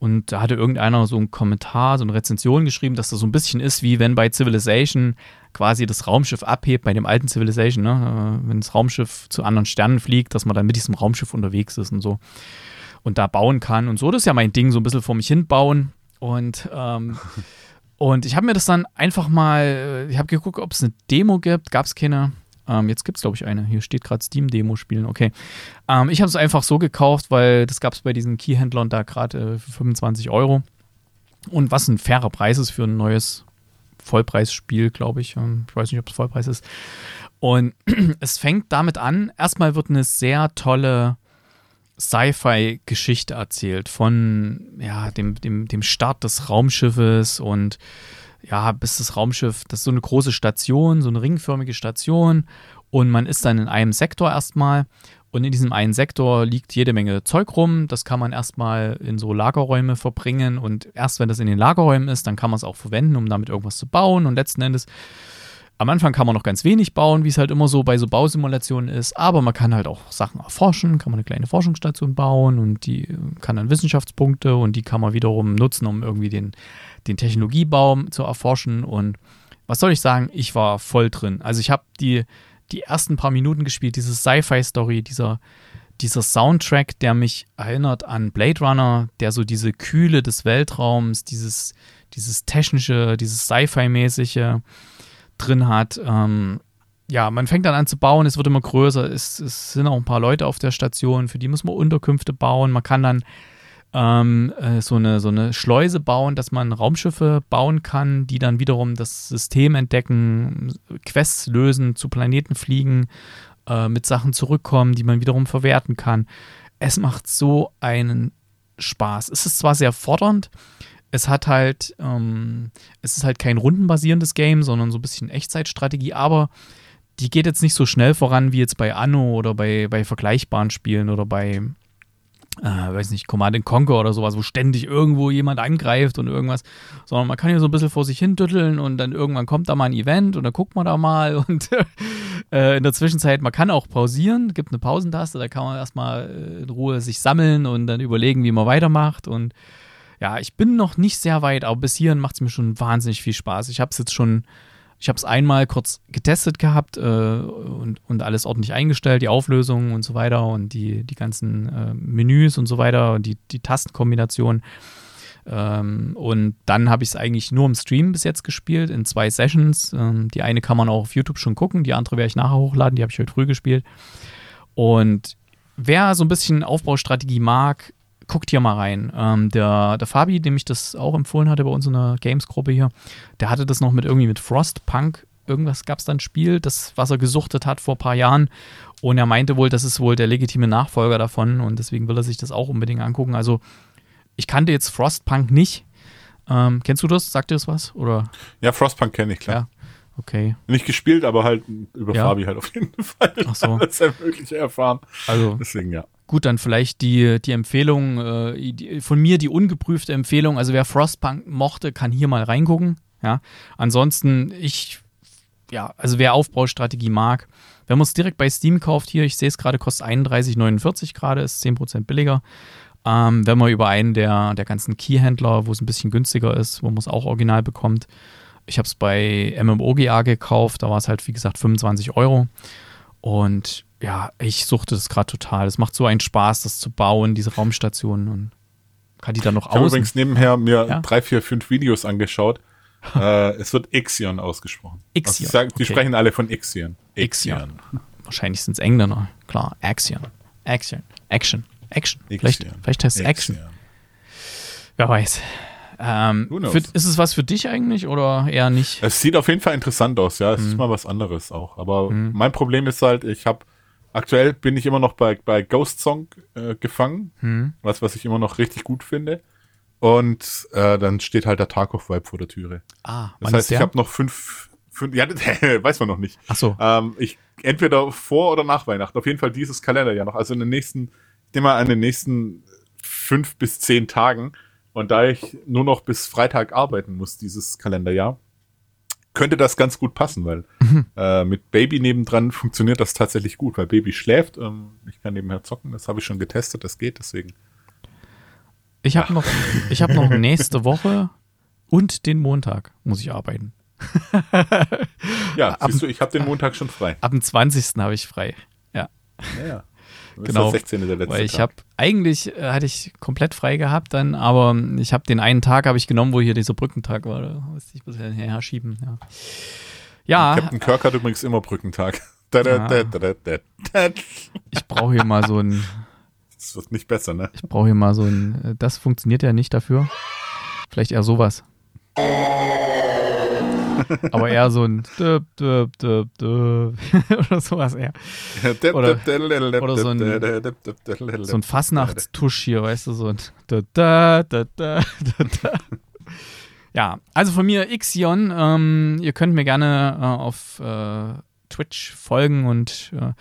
S2: Und da hatte irgendeiner so einen Kommentar, so eine Rezension geschrieben, dass das so ein bisschen ist, wie wenn bei Civilization quasi das Raumschiff abhebt, bei dem alten Civilization, ne? Äh, wenn das Raumschiff zu anderen Sternen fliegt, dass man dann mit diesem Raumschiff unterwegs ist und so. Und da bauen kann und so. Das ist ja mein Ding, so ein bisschen vor mich hin bauen. Und, ähm, und ich habe mir das dann einfach mal, äh, ich habe geguckt, ob es eine Demo gibt, gab es keine. Ähm, jetzt gibt es, glaube ich, eine. Hier steht gerade Steam-Demo spielen. Okay. Ähm, ich habe es einfach so gekauft, weil das gab es bei diesen Keyhändlern da gerade äh, für 25 Euro. Und was ein fairer Preis ist für ein neues Vollpreisspiel, glaube ich. Ähm, ich weiß nicht, ob es Vollpreis ist. Und es fängt damit an, erstmal wird eine sehr tolle Sci-Fi-Geschichte erzählt von ja, dem, dem, dem Start des Raumschiffes und ja, bis das Raumschiff, das ist so eine große Station, so eine ringförmige Station und man ist dann in einem Sektor erstmal und in diesem einen Sektor liegt jede Menge Zeug rum. Das kann man erstmal in so Lagerräume verbringen und erst wenn das in den Lagerräumen ist, dann kann man es auch verwenden, um damit irgendwas zu bauen und letzten Endes am Anfang kann man noch ganz wenig bauen, wie es halt immer so bei so Bausimulationen ist, aber man kann halt auch Sachen erforschen, kann man eine kleine Forschungsstation bauen und die kann dann Wissenschaftspunkte und die kann man wiederum nutzen, um irgendwie den, den Technologiebaum zu erforschen und was soll ich sagen, ich war voll drin. Also ich habe die, die ersten paar Minuten gespielt, diese Sci-Fi-Story, dieser, dieser Soundtrack, der mich erinnert an Blade Runner, der so diese Kühle des Weltraums, dieses, dieses technische, dieses Sci-Fi-mäßige, drin hat. Ähm, ja, man fängt dann an zu bauen, es wird immer größer, es, es, sind auch ein paar Leute auf der Station, für die muss man Unterkünfte bauen. Man kann dann ähm, äh, so, eine, so eine Schleuse bauen, dass man Raumschiffe bauen kann, die dann wiederum das System entdecken, Quests lösen, zu Planeten fliegen, äh, mit Sachen zurückkommen, die man wiederum verwerten kann. Es macht so einen Spaß. Es ist zwar sehr fordernd, es hat halt, ähm, es ist halt kein rundenbasierendes Game, sondern so ein bisschen Echtzeitstrategie, aber die geht jetzt nicht so schnell voran wie jetzt bei Anno oder bei, bei vergleichbaren Spielen oder bei, äh, weiß nicht, Command Conquer oder sowas, wo ständig irgendwo jemand angreift und irgendwas, sondern man kann hier so ein bisschen vor sich hin dütteln und dann irgendwann kommt da mal ein Event und dann guckt man da mal und äh, in der Zwischenzeit, man kann auch pausieren, gibt eine Pausentaste, da kann man erstmal in Ruhe sich sammeln und dann überlegen, wie man weitermacht und ja, ich bin noch nicht sehr weit, aber bis hierhin macht es mir schon wahnsinnig viel Spaß. Ich habe es jetzt schon, ich habe es einmal kurz getestet gehabt äh, und, und alles ordentlich eingestellt, die Auflösung und so weiter und die, die ganzen äh, Menüs und so weiter und die, die Tastenkombination. Ähm, und dann habe ich es eigentlich nur im Stream bis jetzt gespielt, in zwei Sessions. Ähm, die eine kann man auch auf YouTube schon gucken, die andere werde ich nachher hochladen, die habe ich heute früh gespielt. Und wer so ein bisschen Aufbaustrategie mag, guckt hier mal rein. Ähm, der, der Fabi, dem ich das auch empfohlen hatte bei uns in der Games-Gruppe hier, der hatte das noch mit irgendwie mit Frostpunk. Irgendwas gab es dann ein Spiel, das, was er gesuchtet hat vor ein paar Jahren. Und er meinte wohl, das ist wohl der legitime Nachfolger davon und deswegen will er sich das auch unbedingt angucken. Also, ich kannte jetzt Frostpunk nicht. Ähm, kennst du das? Sagt dir das was? Oder?
S3: Ja, Frostpunk kenne ich, klar. Ja.
S2: Okay.
S3: Nicht gespielt, aber halt über ja. Fabi halt auf jeden Fall.
S2: Ach so.
S3: Das ist ja wirklich erfahren.
S2: Also,
S3: deswegen ja.
S2: Gut, dann vielleicht die, die Empfehlung, äh, die, von mir die ungeprüfte Empfehlung. Also wer Frostpunk mochte, kann hier mal reingucken. Ja. Ansonsten, ich, ja, also wer Aufbaustrategie mag, wenn man es direkt bei Steam kauft, hier, ich sehe es gerade, kostet 31,49 gerade, ist 10% billiger. Ähm, wenn man über einen der, der ganzen Keyhändler, wo es ein bisschen günstiger ist, wo man es auch original bekommt. Ich habe es bei MMOGA gekauft, da war es halt, wie gesagt, 25 Euro. Und ja, ich suchte das gerade total. Es macht so einen Spaß, das zu bauen, diese Raumstationen und kann die dann noch aus.
S3: Ich habe übrigens nebenher mir ja? drei, vier, fünf Videos angeschaut. äh, es wird Ixion ausgesprochen.
S2: Ixion.
S3: Also okay. sprechen alle von Ixion.
S2: Ixion. Ixion. Wahrscheinlich sind es Engländer. Klar, Axion. Axion. Action. Action. Vielleicht, vielleicht heißt es Action. Wer weiß. Ähm, für, ist es was für dich eigentlich oder eher nicht?
S3: Es sieht auf jeden Fall interessant aus, ja. Es mhm. ist mal was anderes auch. Aber mhm. mein Problem ist halt, ich habe aktuell bin ich immer noch bei, bei Ghost Song äh, gefangen, mhm. was, was ich immer noch richtig gut finde. Und äh, dann steht halt der Tarkov-Vibe vor der Türe.
S2: Ah,
S3: das heißt, ich habe noch fünf, fünf, ja, weiß man noch nicht.
S2: Ach so.
S3: Ähm, ich, entweder vor oder nach Weihnachten. Auf jeden Fall dieses Kalenderjahr noch. Also in den nächsten, ich nehme mal an den nächsten fünf bis zehn Tagen. Und da ich nur noch bis Freitag arbeiten muss, dieses Kalenderjahr, könnte das ganz gut passen, weil
S2: Mhm.
S3: äh, mit Baby nebendran funktioniert das tatsächlich gut, weil Baby schläft. Ähm, ich kann nebenher zocken, das habe ich schon getestet, das geht, deswegen.
S2: Ich habe noch, ich hab noch nächste Woche und den Montag muss ich arbeiten.
S3: Ja,
S2: Ab-
S3: siehst du, ich habe den Montag schon frei.
S2: Ab dem 20. habe ich frei. Ja,
S3: Ja, ja.
S2: Genau,
S3: Ist der 16. der letzte
S2: weil ich habe eigentlich äh, hatte ich komplett frei gehabt dann, aber ich habe den einen Tag habe ich genommen, wo hier dieser Brückentag war. Da musste ich bisschen her schieben. Ja, ja
S3: Captain Kirk hat übrigens immer Brückentag. Da,
S2: ich brauche hier mal so ein,
S3: Das wird nicht besser, ne?
S2: ich brauche hier mal so ein, das funktioniert ja nicht dafür. Vielleicht eher sowas. Aber eher so ein döp, döp, döp, döp, oder sowas eher. Oder- oder so ein- So ein Fastnachtstusch hier, weißt du, so ein da, da, da. Ja, also von mir Ixion, ähm, ihr könnt mir gerne äh, auf äh, Twitch folgen und äh,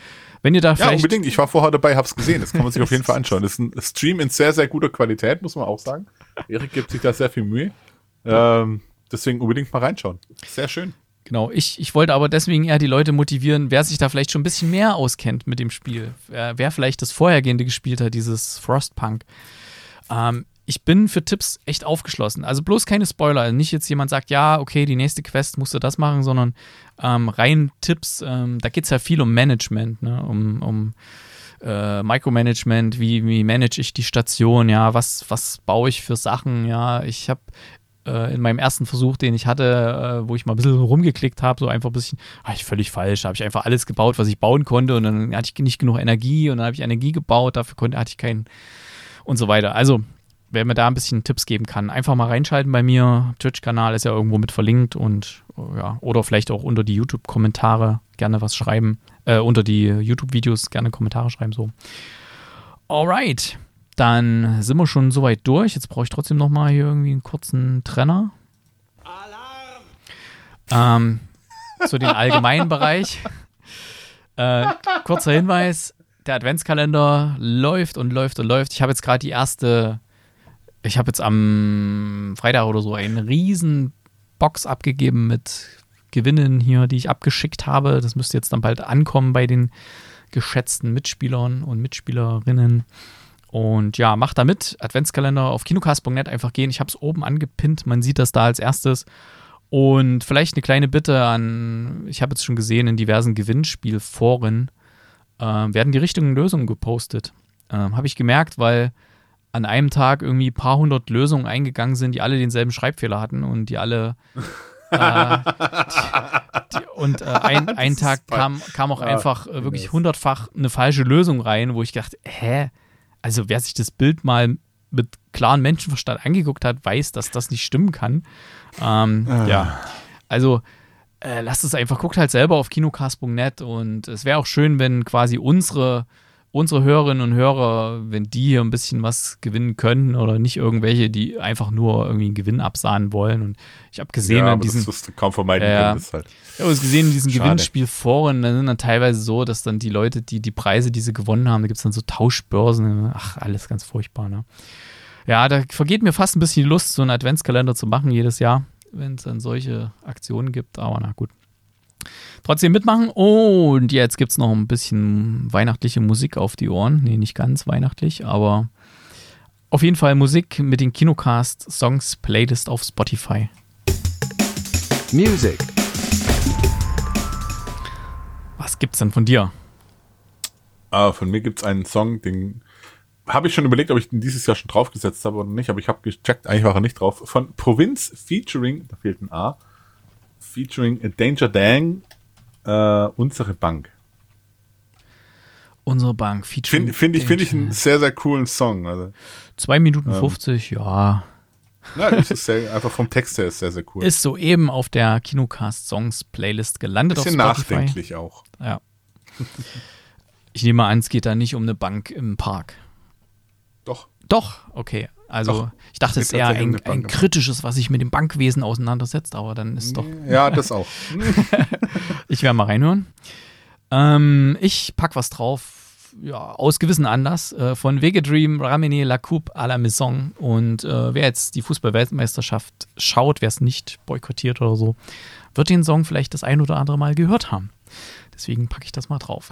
S2: wenn ihr da
S3: Ja,
S2: vielleicht
S3: unbedingt. Ich war vorher dabei, hab's gesehen. Das kann man sich auf jeden Fall anschauen. Das ist ein Stream in sehr, sehr guter Qualität, muss man auch sagen. Erik gibt sich da sehr viel Mühe. Ähm, deswegen unbedingt mal reinschauen. Sehr schön.
S2: Genau, ich, ich wollte aber deswegen eher die Leute motivieren, wer sich da vielleicht schon ein bisschen mehr auskennt mit dem Spiel, wer, wer vielleicht das vorhergehende gespielt hat, dieses Frostpunk. Ähm, ich bin für Tipps echt aufgeschlossen. Also bloß keine Spoiler. Nicht jetzt jemand sagt, ja, okay, die nächste Quest musst du das machen, sondern ähm, rein Tipps. Ähm, da geht es ja viel um Management, ne? um, um äh, Micromanagement, wie, wie manage ich die Station, ja, was, was baue ich für Sachen, ja. Ich habe äh, in meinem ersten Versuch, den ich hatte, äh, wo ich mal ein bisschen rumgeklickt habe, so einfach ein bisschen, war ich völlig falsch, habe ich einfach alles gebaut, was ich bauen konnte und dann hatte ich nicht genug Energie und dann habe ich Energie gebaut, dafür konnte, hatte ich keinen und so weiter. Also, wer mir da ein bisschen Tipps geben kann, einfach mal reinschalten bei mir. Twitch-Kanal ist ja irgendwo mit verlinkt und äh, ja, oder vielleicht auch unter die YouTube-Kommentare gerne was schreiben, äh, unter die YouTube-Videos gerne Kommentare schreiben, so. Alright, dann sind wir schon soweit durch. Jetzt brauche ich trotzdem noch mal hier irgendwie einen kurzen Trenner. Ähm, zu den allgemeinen Bereich. Äh, kurzer Hinweis: Der Adventskalender läuft und läuft und läuft. Ich habe jetzt gerade die erste, ich habe jetzt am Freitag oder so eine riesen Box abgegeben mit Gewinnen hier, die ich abgeschickt habe. Das müsste jetzt dann bald ankommen bei den geschätzten Mitspielern und Mitspielerinnen. Und ja, macht da mit. Adventskalender auf kinocast.net einfach gehen. Ich habe es oben angepinnt. Man sieht das da als erstes. Und vielleicht eine kleine Bitte an, ich habe jetzt schon gesehen, in diversen Gewinnspielforen äh, werden die richtigen Lösungen gepostet. Ähm, habe ich gemerkt, weil an einem Tag irgendwie ein paar hundert Lösungen eingegangen sind, die alle denselben Schreibfehler hatten und die alle äh, die, die, und äh, ein, ein Tag kam, kam auch einfach äh, wirklich hundertfach eine falsche Lösung rein, wo ich dachte, hä? Also wer sich das Bild mal mit klarem Menschenverstand angeguckt hat, weiß, dass das nicht stimmen kann. Ähm,
S3: Ah.
S2: Ja, also äh, lasst es einfach, guckt halt selber auf kinocast.net und es wäre auch schön, wenn quasi unsere, unsere Hörerinnen und Hörer, wenn die hier ein bisschen was gewinnen können oder nicht irgendwelche, die einfach nur irgendwie einen Gewinn absahnen wollen. Und ich habe gesehen
S3: ja,
S2: in diesen
S3: das kaum vermeiden
S2: Ja.
S3: können. Das ist halt.
S2: ich habe es gesehen in diesen. Gewinnspielforen, da sind dann teilweise so, dass dann die Leute, die die Preise, die sie gewonnen haben, da gibt es dann so Tauschbörsen. Ach, alles ganz furchtbar, ne? Ja, da vergeht mir fast ein bisschen die Lust, so einen Adventskalender zu machen jedes Jahr, wenn es dann solche Aktionen gibt. Aber na gut. Trotzdem mitmachen. Und jetzt gibt es noch ein bisschen weihnachtliche Musik auf die Ohren. Nee, nicht ganz weihnachtlich, aber auf jeden Fall Musik mit den Kinocast Songs Playlist auf Spotify.
S1: Music.
S2: Was gibt's denn von dir?
S3: Ah, von mir gibt's einen Song, den habe ich schon überlegt, ob ich den dieses Jahr schon draufgesetzt habe oder nicht, aber ich habe gecheckt, eigentlich war er nicht drauf. Von Provinz featuring, da fehlt ein A, featuring Danger Dang, äh, unsere Bank.
S2: Unsere Bank featuring.
S3: Finde find ich, finde ich einen sehr, sehr coolen Song. Also,
S2: 2 Minuten 50, ja.
S3: na, es ist sehr, einfach vom Text her ist sehr, sehr cool.
S2: Ist soeben auf der Kinocast Songs Playlist gelandet
S3: bisschen nachdenklich auch.
S2: Ja. Ich nehme an, es geht da nicht um eine Bank im Park.
S3: Doch.
S2: Doch, okay. Also,
S3: Doch.
S2: ich dachte, es ist eher ein, ein kritisches, was sich mit dem Bankwesen auseinandersetzt, aber dann ist doch.
S3: Ja, das auch.
S2: Ich werde mal reinhören. Ähm, ich pack was drauf. ja, aus gewissen Anlass äh, von Dream Ramene La Coupe à la Maison. Und äh, wer jetzt die Fußball-Weltmeisterschaft schaut, wer es nicht boykottiert oder so, wird den Song vielleicht das ein oder andere Mal gehört haben. Deswegen packe ich das mal drauf.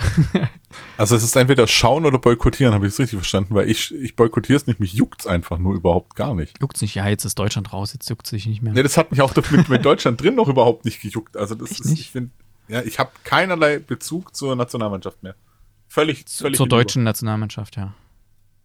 S3: also es ist entweder schauen oder boykottieren, habe ich es richtig verstanden, weil ich, ich boykottiere es nicht, mich juckt es einfach nur überhaupt gar nicht.
S2: Juckt nicht, ja, jetzt ist Deutschland raus, jetzt juckt es sich nicht mehr.
S3: Nee, das hat mich auch mit, mit Deutschland drin noch überhaupt nicht gejuckt. Also das Echt ist, nicht? ich finde, ja, ich habe keinerlei Bezug zur Nationalmannschaft mehr. Völlig, völlig
S2: Zur deutschen Nationalmannschaft, ja.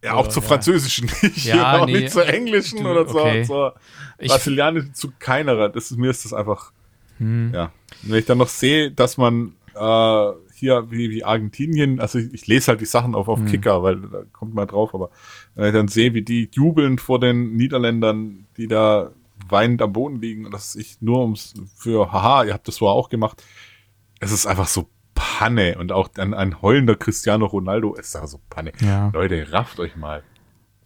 S3: Ja, auch zur französischen nicht. Ja, nee, nicht zur englischen du, oder zur, okay. zur brasilianischen, zu keinerer. Das ist, mir ist das einfach, hm. ja. Und wenn ich dann noch sehe, dass man äh, hier wie, wie Argentinien, also ich, ich, lese halt die Sachen auf, auf hm. Kicker, weil da kommt mal drauf, aber wenn ich dann sehe, wie die jubeln vor den Niederländern, die da weinend am Boden liegen und das ich nur ums für, haha, ihr habt das so auch gemacht, es ist einfach so Panne und auch ein, ein heulender Cristiano Ronaldo ist da so Panne. Ja. Leute, rafft euch mal.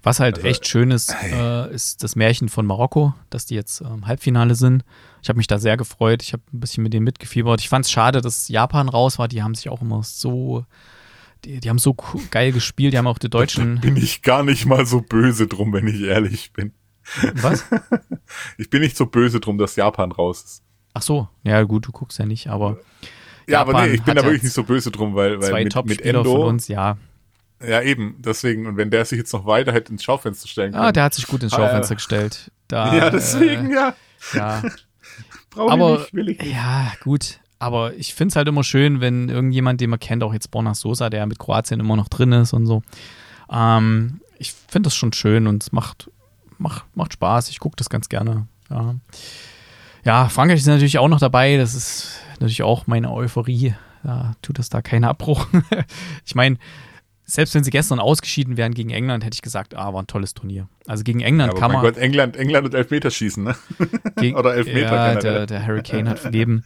S2: Was halt also, echt schön ist, äh, ist das Märchen von Marokko, dass die jetzt im ähm, Halbfinale sind. Ich habe mich da sehr gefreut. Ich habe ein bisschen mit denen mitgefiebert. Ich fand es schade, dass Japan raus war. Die haben sich auch immer so, die, die haben so geil gespielt. Die haben auch die Deutschen.
S3: Da bin ich gar nicht mal so böse drum, wenn ich ehrlich bin.
S2: Was?
S3: ich bin nicht so böse drum, dass Japan raus ist.
S2: Ach so, ja gut, du guckst ja nicht, aber.
S3: Ja, Japan aber nee, ich bin da wirklich nicht so böse drum, weil, weil
S2: zwei mit, mit Endo, von uns, ja.
S3: Ja, eben, deswegen, und wenn der sich jetzt noch weiter hätte ins Schaufenster stellen ah, können.
S2: Ah, der hat sich gut ins Schaufenster ah, gestellt. Da,
S3: ja, deswegen,
S2: äh,
S3: ja.
S2: Ja. Brauche aber, nicht, will ich nicht. Ja, gut. Aber ich finde es halt immer schön, wenn irgendjemand, den man kennt, auch jetzt Borna Sosa, der mit Kroatien immer noch drin ist und so. Ähm, ich finde das schon schön und es macht, macht, macht Spaß. Ich gucke das ganz gerne. Ja. ja, Frankreich ist natürlich auch noch dabei. Das ist natürlich auch meine Euphorie. Da tut es da keinen Abbruch. ich meine, selbst wenn sie gestern ausgeschieden wären gegen England, hätte ich gesagt, ah, war ein tolles Turnier. Also gegen England ja, kann man. Gott,
S3: England, England und Elfmeterschießen, ne?
S2: Gegen, Oder Elfmeter ja, der, der Hurricane hat vergeben.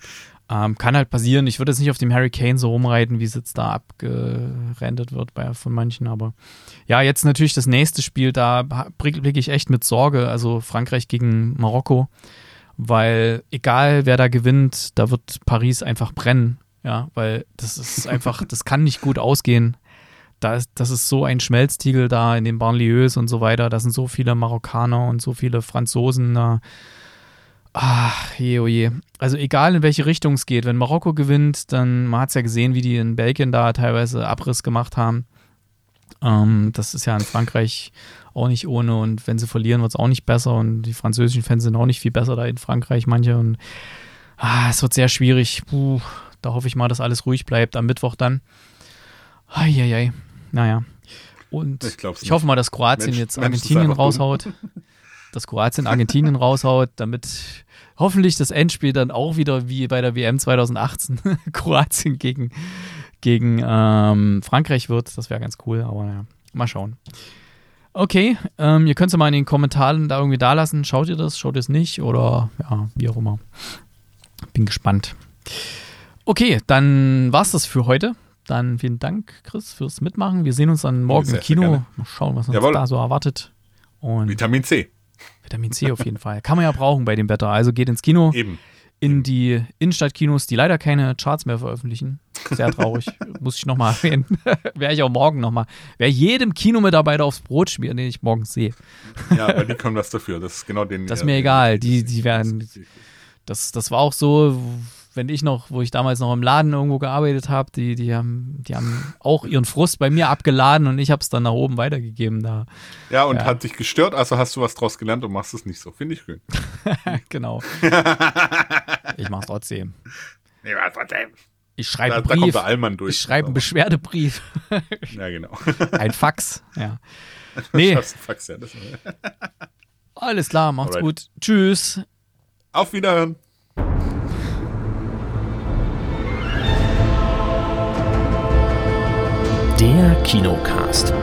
S2: Ähm, kann halt passieren. Ich würde jetzt nicht auf dem Hurricane so rumreiten, wie es jetzt da abgerendet wird bei, von manchen, aber ja, jetzt natürlich das nächste Spiel, da blicke ich echt mit Sorge. Also Frankreich gegen Marokko, weil egal wer da gewinnt, da wird Paris einfach brennen. Ja, weil das ist einfach, das kann nicht gut ausgehen da ist, das ist so ein Schmelztiegel da in den Banlieues und so weiter. Da sind so viele Marokkaner und so viele Franzosen da. Ach, je, oh je. Also egal in welche Richtung es geht, wenn Marokko gewinnt, dann, man hat es ja gesehen, wie die in Belgien da teilweise Abriss gemacht haben. Ähm, das ist ja in Frankreich auch nicht ohne und wenn sie verlieren, wird es auch nicht besser und die französischen Fans sind auch nicht viel besser da in Frankreich, manche und ah, es wird sehr schwierig. Puh, da hoffe ich mal, dass alles ruhig bleibt am Mittwoch dann. Eieiei. Naja. Und ich, ich hoffe mal, dass Kroatien Mensch, jetzt Argentinien raushaut. dass Kroatien Argentinien raushaut, damit hoffentlich das Endspiel dann auch wieder wie bei der WM 2018 Kroatien gegen, gegen ähm, Frankreich wird. Das wäre ganz cool, aber ja, mal schauen. Okay, ähm, ihr könnt es mal in den Kommentaren da irgendwie da lassen. Schaut ihr das, schaut ihr es nicht oder ja, wie auch immer. Bin gespannt. Okay, dann war es das für heute. Dann vielen Dank, Chris, fürs Mitmachen. Wir sehen uns dann morgen sehr, im Kino. Mal schauen, was uns Jawohl. da so erwartet.
S3: Und Vitamin C.
S2: Vitamin C auf jeden Fall. Kann man ja brauchen bei dem Wetter. Also geht ins Kino.
S3: Eben.
S2: In die Innenstadtkinos, die leider keine Charts mehr veröffentlichen. Sehr traurig. Muss ich nochmal erwähnen. Wäre ich auch morgen nochmal. Wäre jedem Kinomitarbeiter aufs Brot schmieren, den ich morgen sehe.
S3: ja, aber die können was dafür. Das ist genau den.
S2: Das ist mir egal. Die, die werden. Das, das war auch so, wenn ich noch, wo ich damals noch im Laden irgendwo gearbeitet habe, die, die, haben, die haben auch ihren Frust bei mir abgeladen und ich habe es dann nach oben weitergegeben. Da.
S3: Ja, und ja. hat dich gestört, also hast du was draus gelernt und machst es nicht so. Finde ich schön.
S2: genau. ich mache es trotzdem.
S3: Ich mach's trotzdem.
S2: Ich schreibe
S3: einen Brief. Da kommt der Allmann durch.
S2: Ich schreibe einen Beschwerdebrief.
S3: ja, genau.
S2: Ein Fax, ja. Nee.
S3: Fax, ja,
S2: Alles klar, macht's Alright. gut. Tschüss.
S3: Auf Wiederhören.
S1: Der Kinocast.